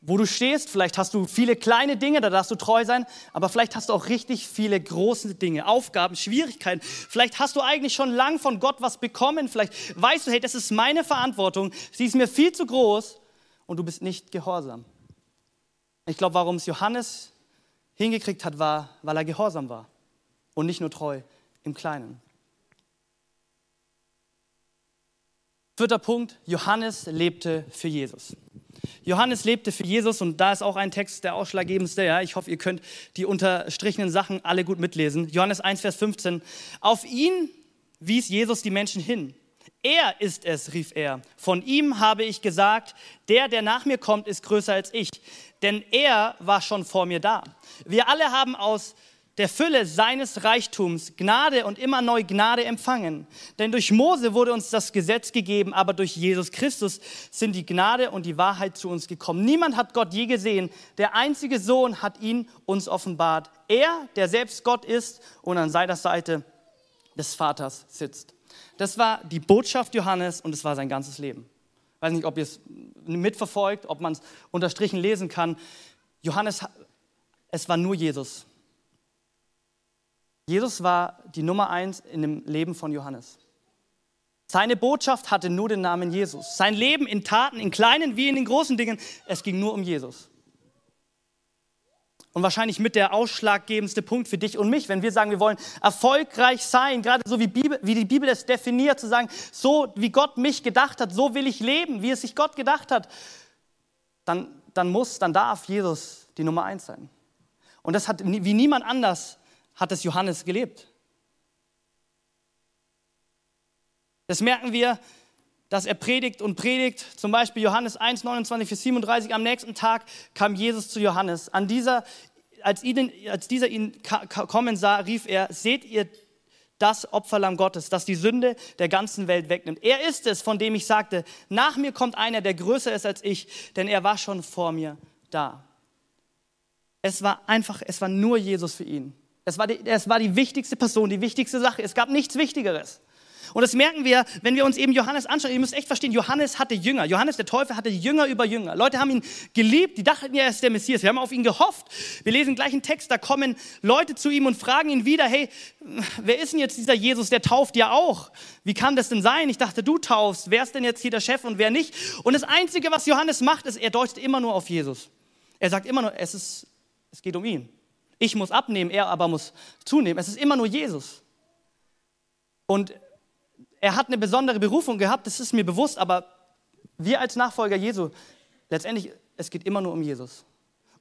wo du stehst. Vielleicht hast du viele kleine Dinge, da darfst du treu sein, aber vielleicht hast du auch richtig viele große Dinge, Aufgaben, Schwierigkeiten. Vielleicht hast du eigentlich schon lang von Gott was bekommen. Vielleicht weißt du, hey, das ist meine Verantwortung, sie ist mir viel zu groß und du bist nicht gehorsam. Ich glaube, warum es Johannes hingekriegt hat, war, weil er gehorsam war und nicht nur treu im Kleinen. Vierter Punkt, Johannes lebte für Jesus. Johannes lebte für Jesus und da ist auch ein Text der ausschlaggebendste. Ja, ich hoffe, ihr könnt die unterstrichenen Sachen alle gut mitlesen. Johannes 1, Vers 15. Auf ihn wies Jesus die Menschen hin. Er ist es, rief er. Von ihm habe ich gesagt, der, der nach mir kommt, ist größer als ich, denn er war schon vor mir da. Wir alle haben aus der Fülle seines Reichtums Gnade und immer neu Gnade empfangen. Denn durch Mose wurde uns das Gesetz gegeben, aber durch Jesus Christus sind die Gnade und die Wahrheit zu uns gekommen. Niemand hat Gott je gesehen. Der einzige Sohn hat ihn uns offenbart. Er, der selbst Gott ist und an seiner Seite des Vaters sitzt. Das war die Botschaft Johannes und es war sein ganzes Leben. Ich weiß nicht, ob ihr es mitverfolgt, ob man es unterstrichen lesen kann. Johannes, es war nur Jesus. Jesus war die Nummer eins in dem Leben von Johannes. Seine Botschaft hatte nur den Namen Jesus. Sein Leben in Taten, in kleinen wie in den großen Dingen, es ging nur um Jesus. Und wahrscheinlich mit der ausschlaggebendste Punkt für dich und mich, wenn wir sagen, wir wollen erfolgreich sein, gerade so wie, Bibel, wie die Bibel es definiert, zu sagen, so wie Gott mich gedacht hat, so will ich leben, wie es sich Gott gedacht hat, dann, dann muss, dann darf Jesus die Nummer eins sein. Und das hat wie niemand anders hat es Johannes gelebt. Das merken wir, dass er predigt und predigt. Zum Beispiel Johannes 1, 29 bis 37. Am nächsten Tag kam Jesus zu Johannes. An dieser, als, ihn, als dieser ihn kommen sah, rief er, seht ihr das Opferlamm Gottes, das die Sünde der ganzen Welt wegnimmt. Er ist es, von dem ich sagte, nach mir kommt einer, der größer ist als ich, denn er war schon vor mir da. Es war einfach, es war nur Jesus für ihn. Es war, die, es war die wichtigste Person, die wichtigste Sache. Es gab nichts Wichtigeres. Und das merken wir, wenn wir uns eben Johannes anschauen. Ihr müsst echt verstehen, Johannes hatte Jünger. Johannes der Täufer hatte Jünger über Jünger. Leute haben ihn geliebt, die dachten, er ist der Messias. Wir haben auf ihn gehofft. Wir lesen gleich einen Text, da kommen Leute zu ihm und fragen ihn wieder, hey, wer ist denn jetzt dieser Jesus, der tauft ja auch? Wie kann das denn sein? Ich dachte, du taufst. Wer ist denn jetzt hier der Chef und wer nicht? Und das Einzige, was Johannes macht, ist, er deutet immer nur auf Jesus. Er sagt immer nur, es, ist, es geht um ihn. Ich muss abnehmen, er aber muss zunehmen. Es ist immer nur Jesus. Und er hat eine besondere Berufung gehabt, das ist mir bewusst, aber wir als Nachfolger Jesu, letztendlich, es geht immer nur um Jesus.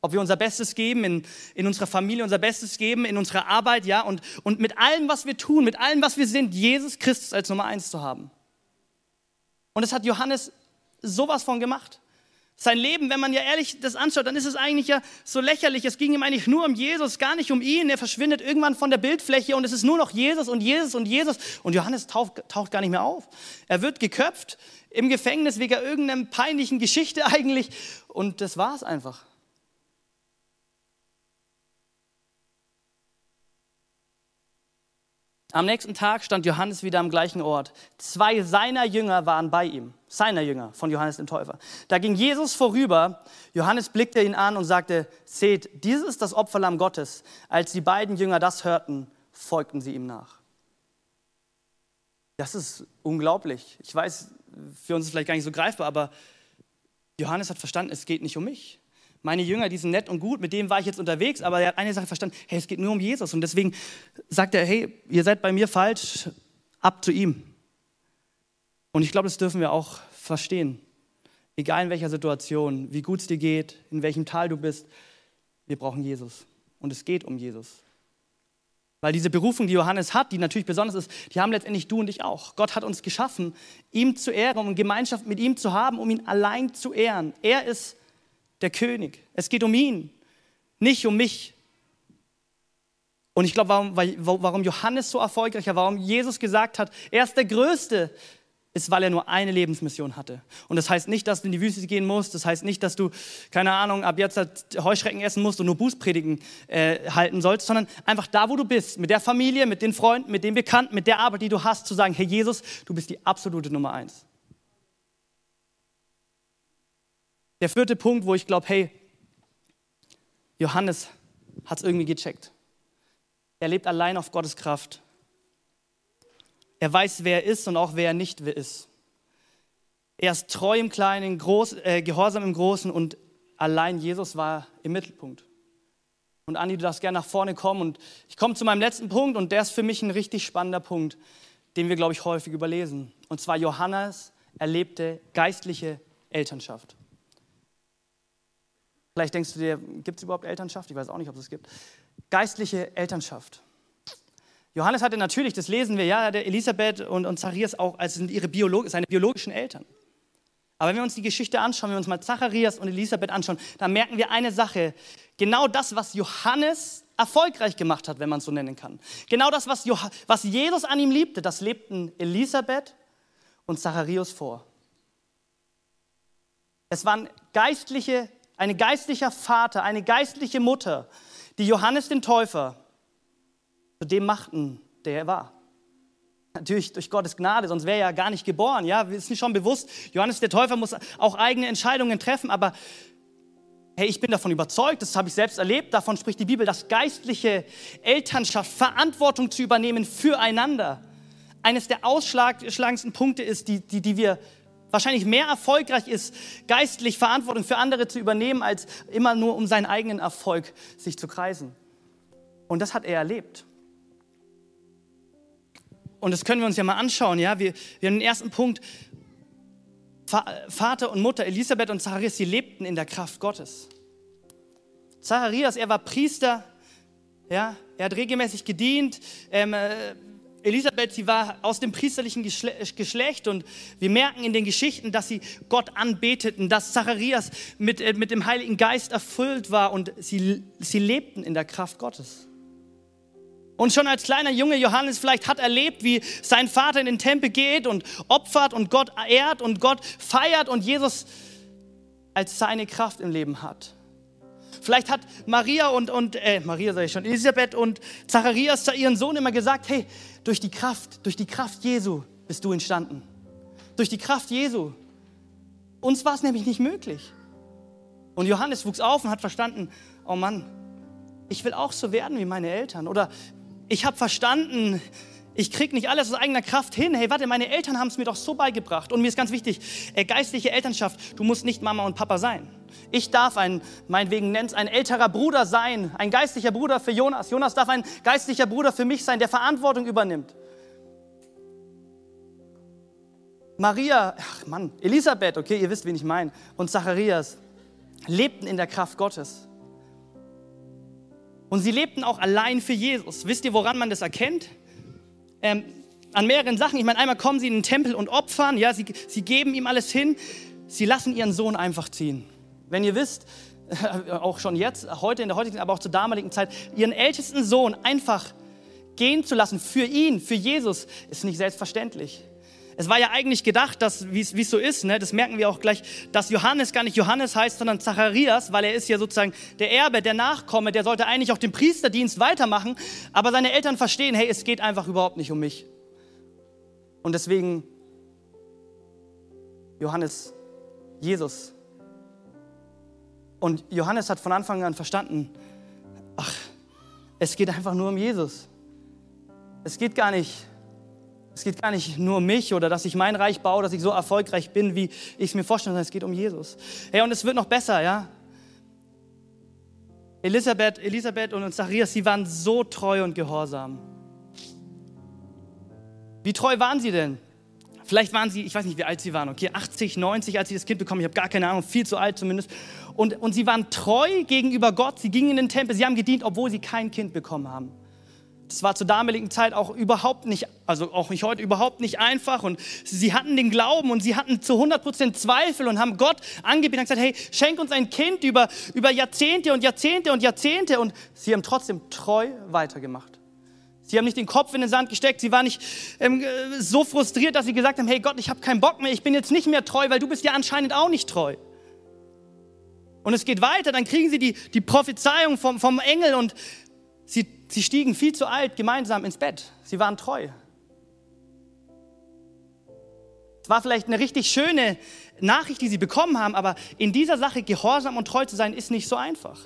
Ob wir unser Bestes geben in, in unserer Familie, unser Bestes geben in unserer Arbeit, ja, und, und mit allem, was wir tun, mit allem, was wir sind, Jesus Christus als Nummer eins zu haben. Und das hat Johannes sowas von gemacht. Sein Leben, wenn man ja ehrlich das anschaut, dann ist es eigentlich ja so lächerlich. Es ging ihm eigentlich nur um Jesus, gar nicht um ihn. Er verschwindet irgendwann von der Bildfläche und es ist nur noch Jesus und Jesus und Jesus. Und Johannes taucht, taucht gar nicht mehr auf. Er wird geköpft im Gefängnis wegen irgendeiner peinlichen Geschichte eigentlich. Und das war es einfach. Am nächsten Tag stand Johannes wieder am gleichen Ort. Zwei seiner Jünger waren bei ihm, seiner Jünger von Johannes dem Täufer. Da ging Jesus vorüber. Johannes blickte ihn an und sagte: Seht, dieses ist das Opferlamm Gottes. Als die beiden Jünger das hörten, folgten sie ihm nach. Das ist unglaublich. Ich weiß, für uns ist es vielleicht gar nicht so greifbar, aber Johannes hat verstanden, es geht nicht um mich meine Jünger, die sind nett und gut, mit denen war ich jetzt unterwegs, aber er hat eine Sache verstanden, hey, es geht nur um Jesus. Und deswegen sagt er, hey, ihr seid bei mir falsch, ab zu ihm. Und ich glaube, das dürfen wir auch verstehen. Egal in welcher Situation, wie gut es dir geht, in welchem Tal du bist, wir brauchen Jesus. Und es geht um Jesus. Weil diese Berufung, die Johannes hat, die natürlich besonders ist, die haben letztendlich du und ich auch. Gott hat uns geschaffen, ihm zu ehren, um Gemeinschaft mit ihm zu haben, um ihn allein zu ehren. Er ist der König. Es geht um ihn, nicht um mich. Und ich glaube, warum, warum Johannes so erfolgreich war, warum Jesus gesagt hat, er ist der Größte, ist, weil er nur eine Lebensmission hatte. Und das heißt nicht, dass du in die Wüste gehen musst, das heißt nicht, dass du, keine Ahnung, ab jetzt Heuschrecken essen musst und nur Bußpredigen äh, halten sollst, sondern einfach da, wo du bist, mit der Familie, mit den Freunden, mit den Bekannten, mit der Arbeit, die du hast, zu sagen, hey Jesus, du bist die absolute Nummer eins. Der vierte Punkt, wo ich glaube, hey, Johannes hat es irgendwie gecheckt. Er lebt allein auf Gottes Kraft. Er weiß, wer er ist und auch wer er nicht ist. Er ist treu im Kleinen, groß, äh, gehorsam im Großen und allein Jesus war im Mittelpunkt. Und Andi, du darfst gerne nach vorne kommen. Und ich komme zu meinem letzten Punkt und der ist für mich ein richtig spannender Punkt, den wir, glaube ich, häufig überlesen. Und zwar Johannes erlebte geistliche Elternschaft. Vielleicht denkst du dir, gibt es überhaupt Elternschaft? Ich weiß auch nicht, ob es es gibt. Geistliche Elternschaft. Johannes hatte natürlich, das lesen wir, ja, der Elisabeth und, und Zacharias auch als sind ihre Biolog seine biologischen Eltern. Aber wenn wir uns die Geschichte anschauen, wenn wir uns mal Zacharias und Elisabeth anschauen, dann merken wir eine Sache. Genau das, was Johannes erfolgreich gemacht hat, wenn man es so nennen kann. Genau das, was, was Jesus an ihm liebte, das lebten Elisabeth und Zacharias vor. Es waren geistliche, ein geistlicher Vater, eine geistliche Mutter, die Johannes den Täufer zu dem machten, der er war. Natürlich durch Gottes Gnade, sonst wäre er ja gar nicht geboren. Ja, wir sind schon bewusst, Johannes der Täufer muss auch eigene Entscheidungen treffen, aber hey, ich bin davon überzeugt, das habe ich selbst erlebt, davon spricht die Bibel, dass geistliche Elternschaft, Verantwortung zu übernehmen füreinander, eines der ausschlagendsten Punkte ist, die, die, die wir wahrscheinlich mehr erfolgreich ist, geistlich Verantwortung für andere zu übernehmen, als immer nur um seinen eigenen Erfolg sich zu kreisen. Und das hat er erlebt. Und das können wir uns ja mal anschauen. Ja? Wir, wir haben den ersten Punkt. Vater und Mutter, Elisabeth und Zacharias, sie lebten in der Kraft Gottes. Zacharias, er war Priester, ja, er hat regelmäßig gedient. Ähm, äh, Elisabeth, sie war aus dem priesterlichen Geschlecht und wir merken in den Geschichten, dass sie Gott anbeteten, dass Zacharias mit, äh, mit dem Heiligen Geist erfüllt war und sie, sie lebten in der Kraft Gottes. Und schon als kleiner Junge Johannes vielleicht hat erlebt, wie sein Vater in den Tempel geht und opfert und Gott ehrt und Gott feiert und Jesus als seine Kraft im Leben hat. Vielleicht hat Maria und, und äh, Maria sage ich schon, Elisabeth und Zacharias zu ihren Sohn immer gesagt, hey, durch die Kraft, durch die Kraft Jesu bist du entstanden. Durch die Kraft Jesu. Uns war es nämlich nicht möglich. Und Johannes wuchs auf und hat verstanden, oh Mann, ich will auch so werden wie meine Eltern. Oder ich habe verstanden, ich kriege nicht alles aus eigener Kraft hin. Hey, warte, meine Eltern haben es mir doch so beigebracht. Und mir ist ganz wichtig, äh, geistliche Elternschaft, du musst nicht Mama und Papa sein. Ich darf ein, meinetwegen nennt ein älterer Bruder sein, ein geistlicher Bruder für Jonas. Jonas darf ein geistlicher Bruder für mich sein, der Verantwortung übernimmt. Maria, ach Mann, Elisabeth, okay, ihr wisst, wen ich meine, und Zacharias lebten in der Kraft Gottes. Und sie lebten auch allein für Jesus. Wisst ihr, woran man das erkennt? Ähm, an mehreren Sachen. Ich meine, einmal kommen sie in den Tempel und opfern, ja, sie, sie geben ihm alles hin. Sie lassen ihren Sohn einfach ziehen. Wenn ihr wisst, auch schon jetzt, heute in der heutigen, aber auch zur damaligen Zeit, ihren ältesten Sohn einfach gehen zu lassen für ihn, für Jesus, ist nicht selbstverständlich. Es war ja eigentlich gedacht, dass, wie es so ist, ne, das merken wir auch gleich, dass Johannes gar nicht Johannes heißt, sondern Zacharias, weil er ist ja sozusagen der Erbe, der Nachkomme, der sollte eigentlich auch den Priesterdienst weitermachen, aber seine Eltern verstehen, hey, es geht einfach überhaupt nicht um mich. Und deswegen Johannes, Jesus. Und Johannes hat von Anfang an verstanden, ach, es geht einfach nur um Jesus. Es geht gar nicht es geht gar nicht nur um mich oder dass ich mein Reich baue, dass ich so erfolgreich bin, wie ich es mir vorstelle, sondern es geht um Jesus. Hey, und es wird noch besser, ja? Elisabeth, Elisabeth und Zacharias, sie waren so treu und gehorsam. Wie treu waren sie denn? Vielleicht waren sie, ich weiß nicht, wie alt sie waren, okay, 80, 90, als sie das Kind bekommen, ich habe gar keine Ahnung, viel zu alt zumindest. Und, und sie waren treu gegenüber Gott, sie gingen in den Tempel, sie haben gedient, obwohl sie kein Kind bekommen haben. Das war zur damaligen Zeit auch überhaupt nicht, also auch nicht heute, überhaupt nicht einfach. Und sie hatten den Glauben und sie hatten zu 100% Zweifel und haben Gott angebetet und gesagt, hey, schenk uns ein Kind über, über Jahrzehnte und Jahrzehnte und Jahrzehnte. Und sie haben trotzdem treu weitergemacht. Sie haben nicht den Kopf in den Sand gesteckt. Sie waren nicht ähm, so frustriert, dass sie gesagt haben, hey Gott, ich habe keinen Bock mehr. Ich bin jetzt nicht mehr treu, weil du bist ja anscheinend auch nicht treu. Und es geht weiter. Dann kriegen sie die, die Prophezeiung vom, vom Engel und sie Sie stiegen viel zu alt gemeinsam ins Bett. Sie waren treu. Es war vielleicht eine richtig schöne Nachricht, die sie bekommen haben, aber in dieser Sache gehorsam und treu zu sein, ist nicht so einfach.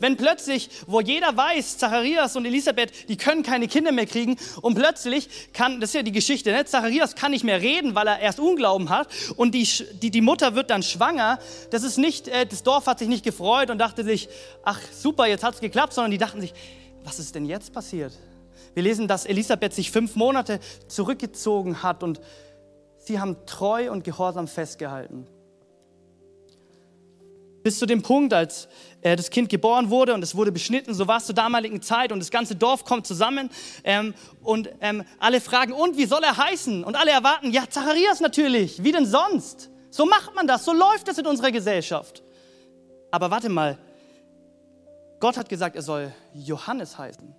Wenn plötzlich, wo jeder weiß, Zacharias und Elisabeth, die können keine Kinder mehr kriegen und plötzlich kann, das ist ja die Geschichte, ne? Zacharias kann nicht mehr reden, weil er erst Unglauben hat und die, die, die Mutter wird dann schwanger, das ist nicht, äh, das Dorf hat sich nicht gefreut und dachte sich, ach super, jetzt hat es geklappt, sondern die dachten sich, was ist denn jetzt passiert? Wir lesen, dass Elisabeth sich fünf Monate zurückgezogen hat und sie haben treu und gehorsam festgehalten. bis zu dem Punkt, als äh, das Kind geboren wurde und es wurde beschnitten, so war es zur damaligen Zeit und das ganze Dorf kommt zusammen ähm, und ähm, alle fragen, und wie soll er heißen? Und alle erwarten, ja, Zacharias natürlich, wie denn sonst? So macht man das, so läuft es in unserer Gesellschaft. Aber warte mal, Gott hat gesagt, er soll Johannes heißen.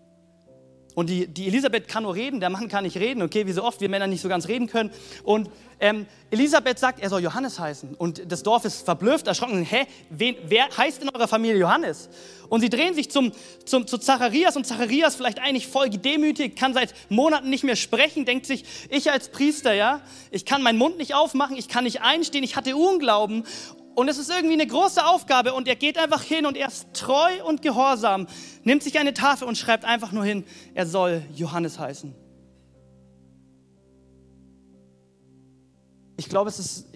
Und die, die Elisabeth kann nur reden, der Mann kann nicht reden, okay, wie so oft wir Männer nicht so ganz reden können. Und ähm, Elisabeth sagt, er soll Johannes heißen. Und das Dorf ist verblüfft, erschrocken. Hä, wen, wer heißt in eurer Familie Johannes? Und sie drehen sich zum, zum, zu Zacharias und Zacharias vielleicht eigentlich voll gedemütigt, kann seit Monaten nicht mehr sprechen, denkt sich, ich als Priester, ja, ich kann meinen Mund nicht aufmachen, ich kann nicht einstehen, ich hatte Unglauben. Und es ist irgendwie eine große Aufgabe und er geht einfach hin und er ist treu und gehorsam, nimmt sich eine Tafel und schreibt einfach nur hin, er soll Johannes heißen. Ich glaube,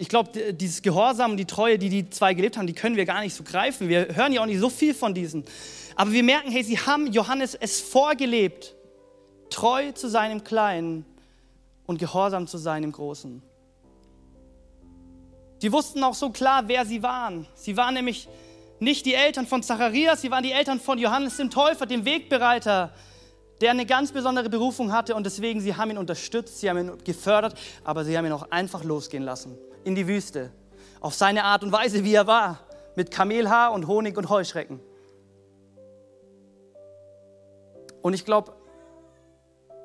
glaube, dieses Gehorsam und die Treue, die die zwei gelebt haben, die können wir gar nicht so greifen. Wir hören ja auch nicht so viel von diesen. Aber wir merken, hey, sie haben Johannes es vorgelebt, treu zu seinem Kleinen und gehorsam zu seinem Großen. Die wussten auch so klar, wer sie waren. Sie waren nämlich nicht die Eltern von Zacharias, sie waren die Eltern von Johannes dem Täufer, dem Wegbereiter, der eine ganz besondere Berufung hatte und deswegen, sie haben ihn unterstützt, sie haben ihn gefördert, aber sie haben ihn auch einfach losgehen lassen in die Wüste, auf seine Art und Weise, wie er war, mit Kamelhaar und Honig und Heuschrecken. Und ich glaube,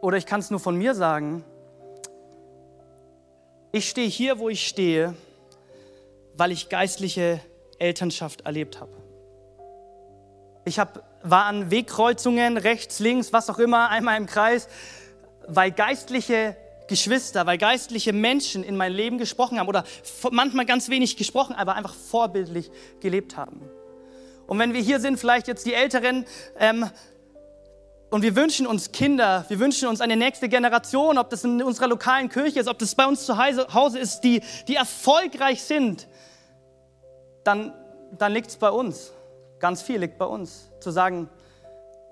oder ich kann es nur von mir sagen, ich stehe hier, wo ich stehe, weil ich geistliche Elternschaft erlebt habe. Ich hab, war an Wegkreuzungen, rechts, links, was auch immer, einmal im Kreis, weil geistliche Geschwister, weil geistliche Menschen in mein Leben gesprochen haben oder manchmal ganz wenig gesprochen, aber einfach vorbildlich gelebt haben. Und wenn wir hier sind, vielleicht jetzt die Älteren, ähm, und wir wünschen uns Kinder, wir wünschen uns eine nächste Generation, ob das in unserer lokalen Kirche ist, ob das bei uns zu Hause ist, die, die erfolgreich sind, dann, dann liegt es bei uns. Ganz viel liegt bei uns. Zu sagen,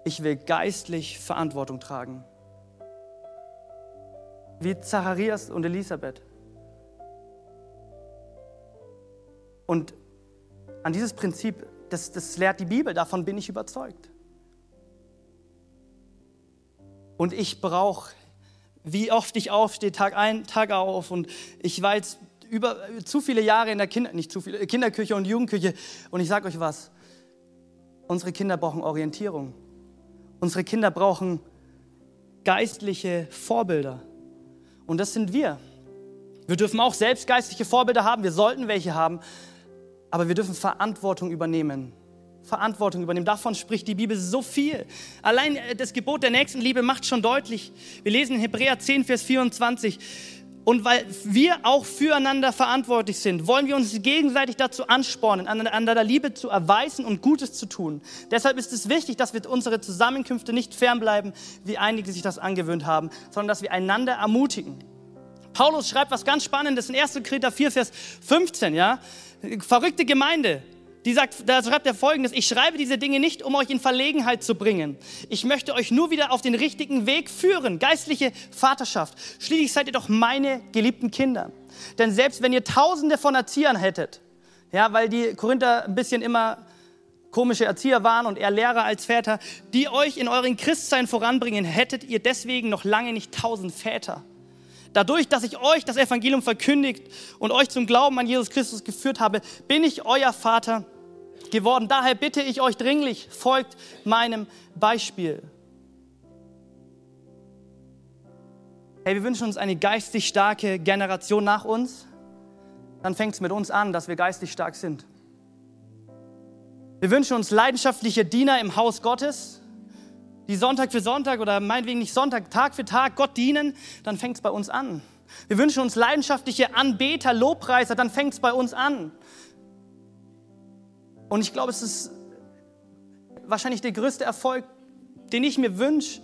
ich will geistlich Verantwortung tragen. Wie Zacharias und Elisabeth. Und an dieses Prinzip, das, das lehrt die Bibel, davon bin ich überzeugt. Und ich brauche, wie oft ich aufstehe, Tag ein, Tag auf. Und ich weiß, über zu viele Jahre in der Kinder, nicht zu viele, Kinderküche und Jugendküche. Und ich sage euch was, unsere Kinder brauchen Orientierung. Unsere Kinder brauchen geistliche Vorbilder. Und das sind wir. Wir dürfen auch selbst geistliche Vorbilder haben, wir sollten welche haben, aber wir dürfen Verantwortung übernehmen. Verantwortung übernehmen. Davon spricht die Bibel so viel. Allein äh, das Gebot der Nächstenliebe macht schon deutlich. Wir lesen in Hebräer 10, Vers 24. Und weil wir auch füreinander verantwortlich sind, wollen wir uns gegenseitig dazu anspornen, einander Liebe zu erweisen und Gutes zu tun. Deshalb ist es wichtig, dass wir unsere Zusammenkünfte nicht fernbleiben, wie einige sich das angewöhnt haben, sondern dass wir einander ermutigen. Paulus schreibt was ganz Spannendes in 1. Korinther 4, Vers 15, ja? Verrückte Gemeinde. Die sagt, da schreibt er folgendes, ich schreibe diese Dinge nicht, um euch in Verlegenheit zu bringen. Ich möchte euch nur wieder auf den richtigen Weg führen, geistliche Vaterschaft. Schließlich seid ihr doch meine geliebten Kinder. Denn selbst wenn ihr tausende von Erziehern hättet, ja, weil die Korinther ein bisschen immer komische Erzieher waren und eher Lehrer als Väter, die euch in euren Christsein voranbringen, hättet ihr deswegen noch lange nicht tausend Väter. Dadurch, dass ich euch das Evangelium verkündigt und euch zum Glauben an Jesus Christus geführt habe, bin ich euer Vater geworden. Daher bitte ich euch dringlich, folgt meinem Beispiel. Hey, wir wünschen uns eine geistig starke Generation nach uns. Dann fängt es mit uns an, dass wir geistig stark sind. Wir wünschen uns leidenschaftliche Diener im Haus Gottes, die Sonntag für Sonntag oder meinetwegen nicht Sonntag, Tag für Tag Gott dienen. Dann fängt es bei uns an. Wir wünschen uns leidenschaftliche Anbeter, Lobpreiser, dann fängt es bei uns an. Und ich glaube, es ist wahrscheinlich der größte Erfolg, den ich mir wünsche,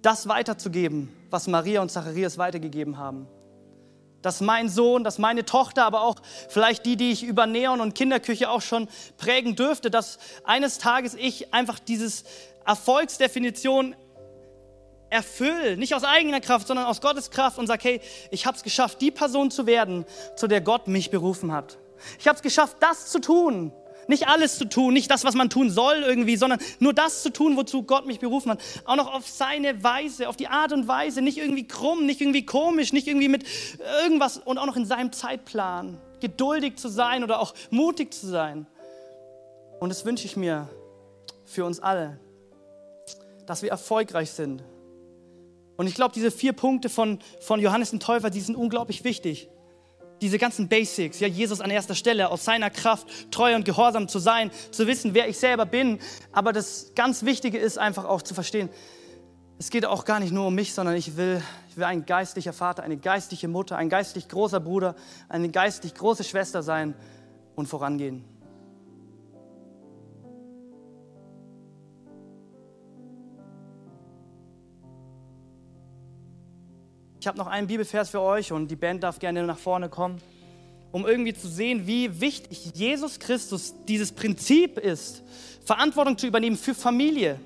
das weiterzugeben, was Maria und Zacharias weitergegeben haben. Dass mein Sohn, dass meine Tochter, aber auch vielleicht die, die ich über Neon und Kinderküche auch schon prägen dürfte, dass eines Tages ich einfach dieses Erfolgsdefinition erfülle, nicht aus eigener Kraft, sondern aus Gottes Kraft und sage, hey, ich habe es geschafft, die Person zu werden, zu der Gott mich berufen hat. Ich habe es geschafft, das zu tun. Nicht alles zu tun, nicht das, was man tun soll irgendwie, sondern nur das zu tun, wozu Gott mich berufen hat. Auch noch auf seine Weise, auf die Art und Weise, nicht irgendwie krumm, nicht irgendwie komisch, nicht irgendwie mit irgendwas und auch noch in seinem Zeitplan. Geduldig zu sein oder auch mutig zu sein. Und das wünsche ich mir für uns alle, dass wir erfolgreich sind. Und ich glaube, diese vier Punkte von, von Johannes den Täufer, die sind unglaublich wichtig diese ganzen Basics, ja, Jesus an erster Stelle, aus seiner Kraft treu und gehorsam zu sein, zu wissen, wer ich selber bin. Aber das ganz Wichtige ist einfach auch zu verstehen, es geht auch gar nicht nur um mich, sondern ich will, ich will ein geistlicher Vater, eine geistliche Mutter, ein geistlich großer Bruder, eine geistlich große Schwester sein und vorangehen. Ich habe noch einen Bibelvers für euch und die Band darf gerne nach vorne kommen, um irgendwie zu sehen, wie wichtig Jesus Christus dieses Prinzip ist, Verantwortung zu übernehmen für Familie.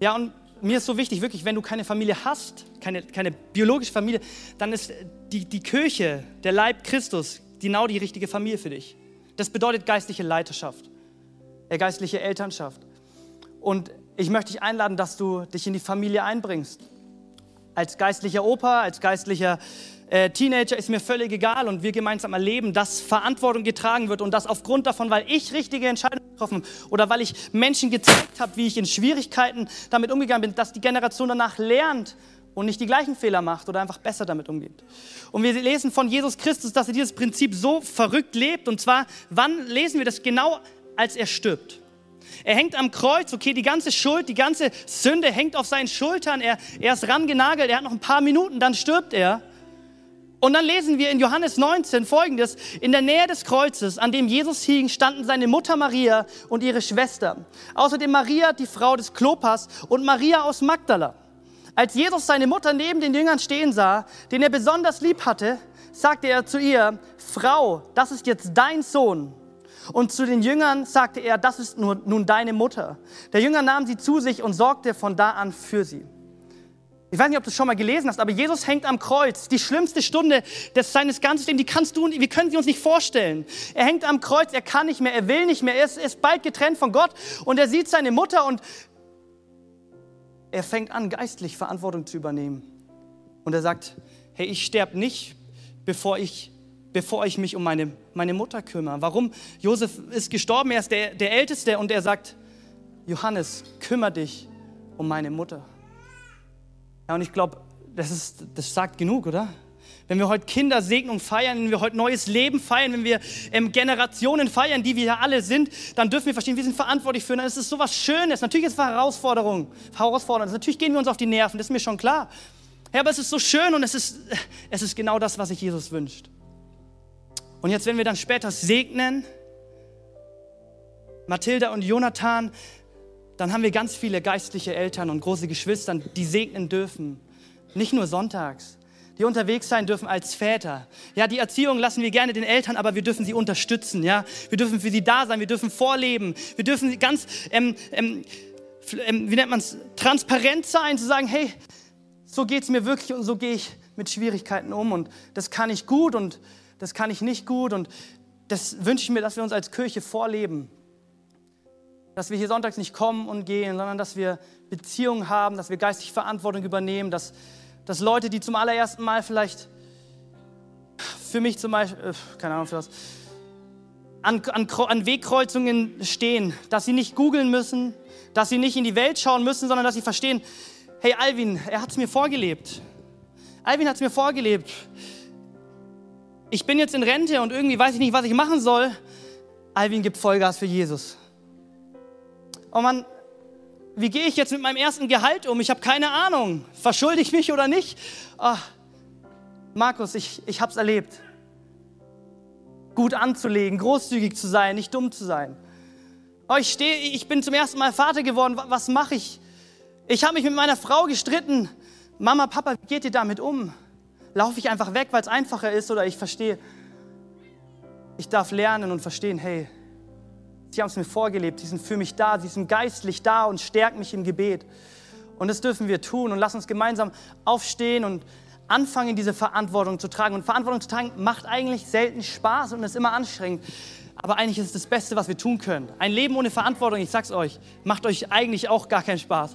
Ja, und mir ist so wichtig, wirklich, wenn du keine Familie hast, keine, keine biologische Familie, dann ist die, die Kirche, der Leib Christus, genau die richtige Familie für dich. Das bedeutet geistliche Leiterschaft, äh, geistliche Elternschaft. Und ich möchte dich einladen, dass du dich in die Familie einbringst als geistlicher Opa, als geistlicher äh, Teenager ist mir völlig egal und wir gemeinsam erleben, dass Verantwortung getragen wird und das aufgrund davon, weil ich richtige Entscheidungen getroffen oder weil ich Menschen gezeigt habe, wie ich in Schwierigkeiten damit umgegangen bin, dass die Generation danach lernt und nicht die gleichen Fehler macht oder einfach besser damit umgeht. Und wir lesen von Jesus Christus, dass er dieses Prinzip so verrückt lebt und zwar, wann lesen wir das genau, als er stirbt. Er hängt am Kreuz, okay, die ganze Schuld, die ganze Sünde hängt auf seinen Schultern. Er, er ist rangenagelt, er hat noch ein paar Minuten, dann stirbt er. Und dann lesen wir in Johannes 19 folgendes: In der Nähe des Kreuzes, an dem Jesus hing, standen seine Mutter Maria und ihre Schwester. Außerdem Maria, die Frau des Klopas, und Maria aus Magdala. Als Jesus seine Mutter neben den Jüngern stehen sah, den er besonders lieb hatte, sagte er zu ihr: Frau, das ist jetzt dein Sohn. Und zu den Jüngern sagte er, das ist nun deine Mutter. Der Jünger nahm sie zu sich und sorgte von da an für sie. Ich weiß nicht, ob du es schon mal gelesen hast, aber Jesus hängt am Kreuz. Die schlimmste Stunde des seines ganzen Lebens, die kannst du wir können sie uns nicht vorstellen. Er hängt am Kreuz, er kann nicht mehr, er will nicht mehr, er ist, ist bald getrennt von Gott und er sieht seine Mutter und er fängt an, geistlich Verantwortung zu übernehmen. Und er sagt, hey, ich sterbe nicht, bevor ich bevor ich mich um meine, meine Mutter kümmere. Warum? Josef ist gestorben, er ist der, der Älteste und er sagt, Johannes, kümmere dich um meine Mutter. Ja, und ich glaube, das, das sagt genug, oder? Wenn wir heute Kindersegnung feiern, wenn wir heute neues Leben feiern, wenn wir ähm, Generationen feiern, die wir ja alle sind, dann dürfen wir verstehen, wir sind verantwortlich für. Ist es so was Schönes. Natürlich ist es Herausforderung, herausfordernd. Natürlich gehen wir uns auf die Nerven, das ist mir schon klar. Ja, aber es ist so schön und es ist, es ist genau das, was sich Jesus wünscht. Und jetzt, wenn wir dann später segnen, Mathilda und Jonathan, dann haben wir ganz viele geistliche Eltern und große Geschwister, die segnen dürfen. Nicht nur sonntags, die unterwegs sein dürfen als Väter. Ja, die Erziehung lassen wir gerne den Eltern, aber wir dürfen sie unterstützen. Ja, wir dürfen für sie da sein, wir dürfen vorleben, wir dürfen ganz, ähm, ähm, ähm wie nennt man es, transparent sein, zu sagen, hey, so geht es mir wirklich und so gehe ich mit Schwierigkeiten um und das kann ich gut und das kann ich nicht gut und das wünsche ich mir, dass wir uns als Kirche vorleben. Dass wir hier sonntags nicht kommen und gehen, sondern dass wir Beziehungen haben, dass wir geistig Verantwortung übernehmen, dass, dass Leute, die zum allerersten Mal vielleicht für mich zum Beispiel, äh, keine Ahnung für was, an, an, an Wegkreuzungen stehen, dass sie nicht googeln müssen, dass sie nicht in die Welt schauen müssen, sondern dass sie verstehen, hey Alvin, er hat es mir vorgelebt. Alvin hat es mir vorgelebt ich bin jetzt in Rente und irgendwie weiß ich nicht, was ich machen soll. Alvin gibt Vollgas für Jesus. Oh Mann, wie gehe ich jetzt mit meinem ersten Gehalt um? Ich habe keine Ahnung. Verschulde ich mich oder nicht? Oh, Markus, ich, ich habe es erlebt. Gut anzulegen, großzügig zu sein, nicht dumm zu sein. Oh, ich, steh, ich bin zum ersten Mal Vater geworden. Was mache ich? Ich habe mich mit meiner Frau gestritten. Mama, Papa, wie geht ihr damit um? Laufe ich einfach weg, weil es einfacher ist oder ich verstehe, ich darf lernen und verstehen, hey, sie haben es mir vorgelebt, sie sind für mich da, sie sind geistlich da und stärken mich im Gebet. Und das dürfen wir tun und lass uns gemeinsam aufstehen und anfangen, diese Verantwortung zu tragen. Und Verantwortung zu tragen macht eigentlich selten Spaß und ist immer anstrengend. Aber eigentlich ist es das Beste, was wir tun können. Ein Leben ohne Verantwortung, ich sag's euch, macht euch eigentlich auch gar keinen Spaß.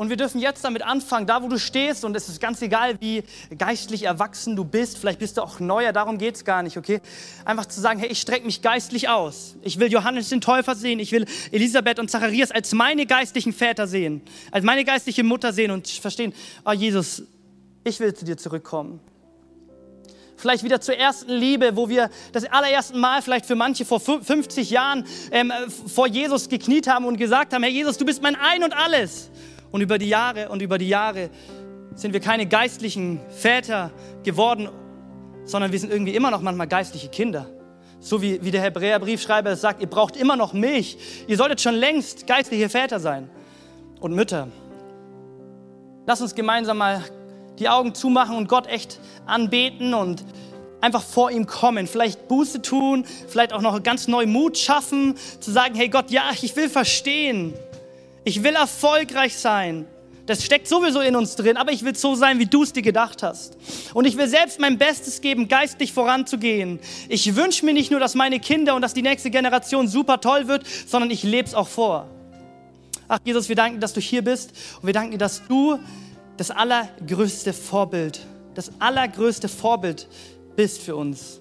Und wir dürfen jetzt damit anfangen, da wo du stehst, und es ist ganz egal, wie geistlich erwachsen du bist, vielleicht bist du auch neuer, darum geht es gar nicht, okay? Einfach zu sagen, hey, ich strecke mich geistlich aus. Ich will Johannes den Täufer sehen, ich will Elisabeth und Zacharias als meine geistlichen Väter sehen, als meine geistliche Mutter sehen und verstehen, oh Jesus, ich will zu dir zurückkommen. Vielleicht wieder zur ersten Liebe, wo wir das allererste Mal, vielleicht für manche vor 50 Jahren, ähm, vor Jesus gekniet haben und gesagt haben, Herr Jesus, du bist mein Ein und alles. Und über die Jahre und über die Jahre sind wir keine geistlichen Väter geworden, sondern wir sind irgendwie immer noch manchmal geistliche Kinder. So wie, wie der Hebräerbriefschreiber es sagt, ihr braucht immer noch Milch. Ihr solltet schon längst geistliche Väter sein und Mütter. Lass uns gemeinsam mal die Augen zumachen und Gott echt anbeten und einfach vor ihm kommen. Vielleicht Buße tun, vielleicht auch noch ganz neu Mut schaffen, zu sagen, hey Gott, ja, ich will verstehen. Ich will erfolgreich sein. Das steckt sowieso in uns drin, aber ich will so sein, wie du es dir gedacht hast. Und ich will selbst mein Bestes geben, geistlich voranzugehen. Ich wünsche mir nicht nur, dass meine Kinder und dass die nächste Generation super toll wird, sondern ich lebe es auch vor. Ach Jesus, wir danken dass du hier bist und wir danken dir, dass du das allergrößte Vorbild, das allergrößte Vorbild bist für uns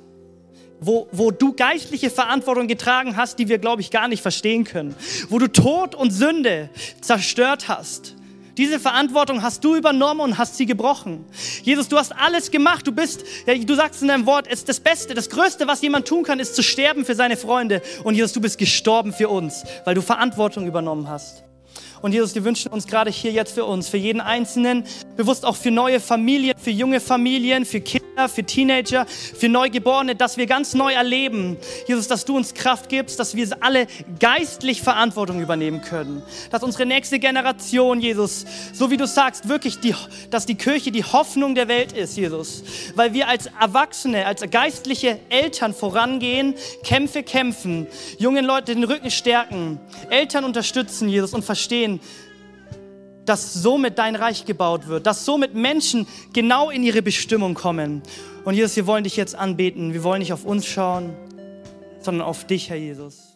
wo, wo du geistliche Verantwortung getragen hast, die wir, glaube ich, gar nicht verstehen können. Wo du Tod und Sünde zerstört hast. Diese Verantwortung hast du übernommen und hast sie gebrochen. Jesus, du hast alles gemacht. Du bist, du sagst in deinem Wort, es ist das Beste, das Größte, was jemand tun kann, ist zu sterben für seine Freunde. Und Jesus, du bist gestorben für uns, weil du Verantwortung übernommen hast. Und Jesus, wir wünschen uns gerade hier jetzt für uns, für jeden Einzelnen, bewusst auch für neue Familien, für junge Familien, für Kinder, für Teenager, für Neugeborene, dass wir ganz neu erleben, Jesus, dass du uns Kraft gibst, dass wir alle geistlich Verantwortung übernehmen können. Dass unsere nächste Generation, Jesus, so wie du sagst, wirklich, die, dass die Kirche die Hoffnung der Welt ist, Jesus. Weil wir als Erwachsene, als geistliche Eltern vorangehen, Kämpfe kämpfen, jungen Leuten den Rücken stärken, Eltern unterstützen, Jesus, und verstehen, sehen, dass somit dein Reich gebaut wird, dass somit Menschen genau in ihre Bestimmung kommen. Und Jesus, wir wollen dich jetzt anbeten. Wir wollen nicht auf uns schauen, sondern auf dich, Herr Jesus.